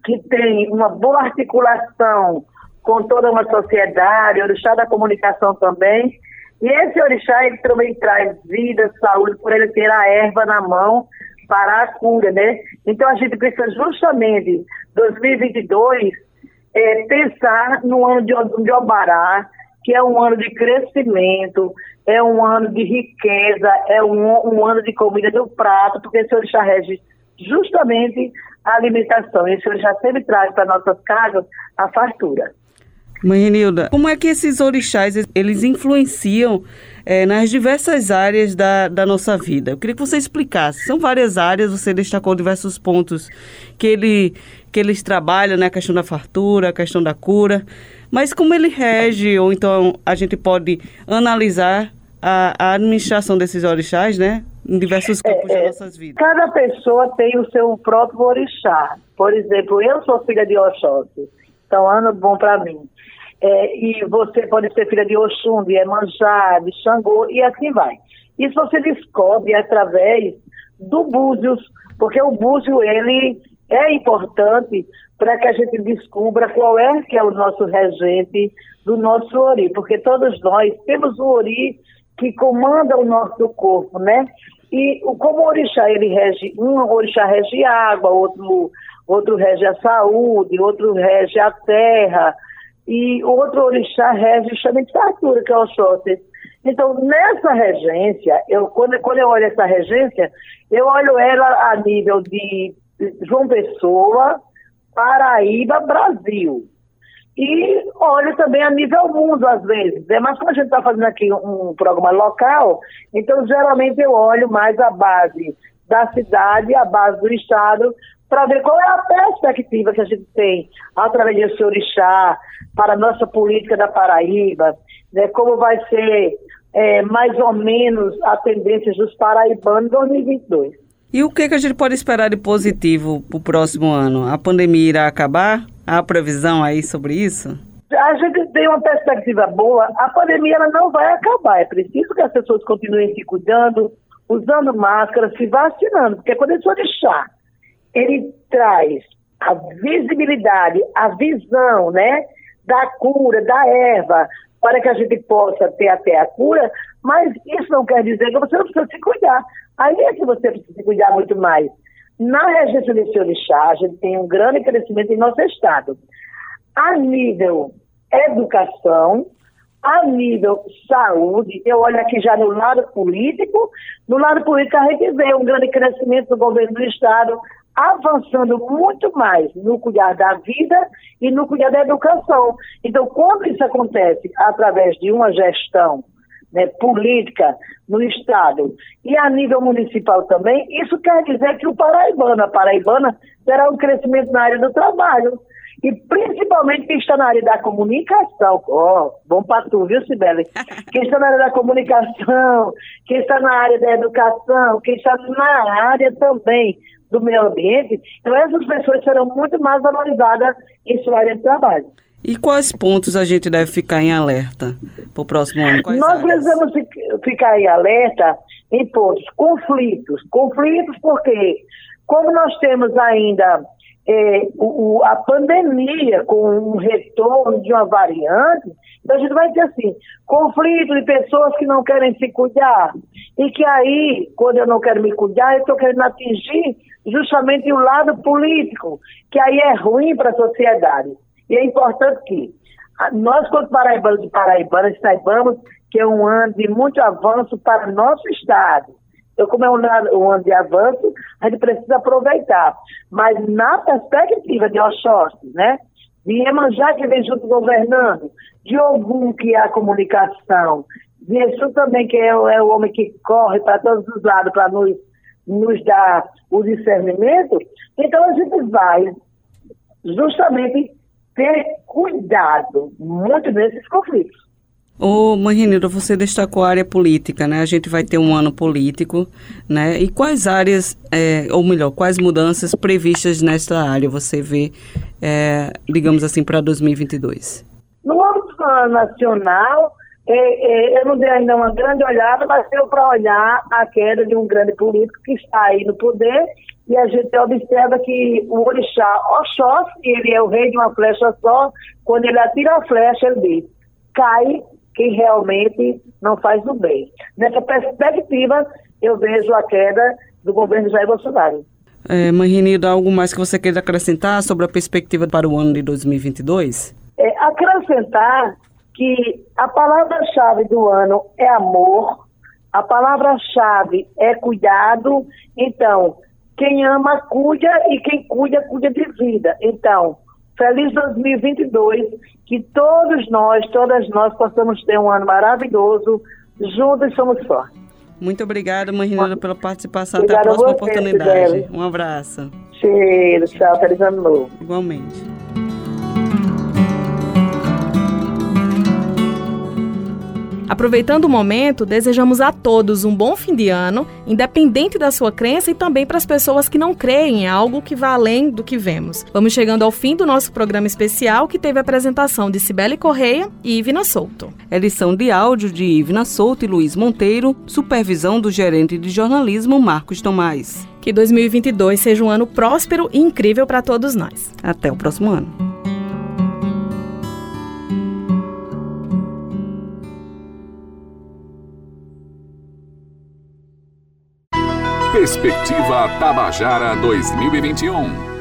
que tem uma boa articulação com toda uma sociedade, orixá da comunicação também. E esse orixá, ele também traz vida, saúde, por ele ter a erva na mão para a cura, né? Então a gente precisa justamente, 2022, é, pensar no ano de, de Obará, que é um ano de crescimento, é um ano de riqueza, é um, um ano de comida no prato, porque esse orixá rege justamente a alimentação. Esse orixá sempre traz para nossas casas a fartura. Mãe Renilda, como é que esses orixás eles influenciam é, nas diversas áreas da, da nossa vida? Eu queria que você explicasse. São várias áreas, você destacou diversos pontos que, ele, que eles trabalham, né? A questão da fartura, a questão da cura. Mas como ele rege, ou então a gente pode analisar a, a administração desses orixás, né? Em diversos é, campos é, de nossas vidas. Cada pessoa tem o seu próprio orixá. Por exemplo, eu sou filha de Oxóssi. Então, ano bom para mim. É, e você pode ser filha de Oxum, de Emanjá, de Xangô, e assim vai. Isso você descobre através do búzios, porque o búzio, ele é importante para que a gente descubra qual é que é o nosso regente do nosso ori, porque todos nós temos um ori que comanda o nosso corpo, né? E como o orixá, ele rege, um orixá rege água, outro, outro rege a saúde, outro rege a terra, e outro orixá rege justamente Arthur, que é o Oxóssi. Então, nessa regência, eu, quando, quando eu olho essa regência, eu olho ela a nível de João Pessoa, Paraíba, Brasil. E olho também a nível mundo, às vezes. É, mas como a gente está fazendo aqui um programa local, então geralmente eu olho mais a base da cidade, a base do estado, para ver qual é a perspectiva que a gente tem através desse orixá para a nossa política da Paraíba, né, como vai ser é, mais ou menos a tendência dos paraibanos em 2022. E o que, que a gente pode esperar de positivo para o próximo ano? A pandemia irá acabar? Há previsão aí sobre isso? A gente tem uma perspectiva boa. A pandemia ela não vai acabar. É preciso que as pessoas continuem se cuidando, usando máscara, se vacinando. Porque quando esse orixá ele traz a visibilidade, a visão, né, da cura, da erva, para que a gente possa ter até a cura, mas isso não quer dizer que você não precisa se cuidar. Aí é que você precisa se cuidar muito mais. Na regência desse orixá, a gente tem um grande crescimento em nosso estado. A nível educação, a nível saúde, eu olho aqui já no lado político, no lado político a gente vê um grande crescimento do governo do estado, avançando muito mais no cuidar da vida e no cuidar da educação. Então, quando isso acontece através de uma gestão né, política no Estado e a nível municipal também, isso quer dizer que o paraibano, a paraibana, terá um crescimento na área do trabalho. E principalmente quem está na área da comunicação. Ó, oh, bom para tu, viu, Sibeli? Quem está na área da comunicação, quem está na área da educação, quem está na área também do meio ambiente, então essas pessoas serão muito mais valorizadas em sua área de trabalho. E quais pontos a gente deve ficar em alerta para o próximo ano? Quais Nós áreas? precisamos ficar em alerta em pontos, conflitos. Conflitos porque, como nós temos ainda é, o, a pandemia com um retorno de uma variante, então a gente vai ter assim, conflito de pessoas que não querem se cuidar. E que aí, quando eu não quero me cuidar, eu estou querendo atingir justamente o lado político, que aí é ruim para a sociedade. E é importante que nós, quanto paraibanos e paraibanas, saibamos que é um ano de muito avanço para o nosso Estado. Então, como é um um ano de avanço, a gente precisa aproveitar. Mas na perspectiva de Oxóssi, né? De Iemanjá, que vem junto governando, de Ogum, que é a comunicação, de Exu também, que é, é o homem que corre para todos os lados para nos, nos dar o discernimento, então a gente vai justamente ter cuidado muito nesses conflitos. Ô, mãe Renilda, você destacou a área política, né? A gente vai ter um ano político, né? E quais áreas, é, ou melhor, quais mudanças previstas nesta área você vê, é, digamos assim, para 2022? No âmbito nacional, é, é, eu não dei ainda uma grande olhada, mas deu para olhar a queda de um grande político que está aí no poder e a gente observa que o orixá Oxóssi, ele é o rei de uma flecha só, quando ele atira a flecha, ele diz, cai quem realmente não faz o bem. Nessa perspectiva, eu vejo a queda do governo Jair Bolsonaro. É, Mãe Renilda, algo mais que você queira acrescentar sobre a perspectiva para o ano de 2022? É, acrescentar que a palavra-chave do ano é amor, a palavra-chave é cuidado. Então, quem ama, cuida, e quem cuida, cuida de vida. Então, feliz 2022, que todos nós, todas nós possamos ter um ano maravilhoso. Juntos somos fortes. Muito obrigada, mãe Renilda, pela participação. Obrigada Até a próxima você, oportunidade. Um abraço. Cheiro, tchau, feliz ano novo. Igualmente. Aproveitando o momento, desejamos a todos um bom fim de ano, independente da sua crença e também para as pessoas que não creem em algo que vá além do que vemos. Vamos chegando ao fim do nosso programa especial que teve a apresentação de Cibele Correia e Ivina Souto. Edição de áudio de Ivina Souto e Luiz Monteiro, supervisão do gerente de jornalismo Marcos Tomás. Que 2022 seja um ano próspero e incrível para todos nós. Até o próximo ano. Perspectiva Tabajara 2021.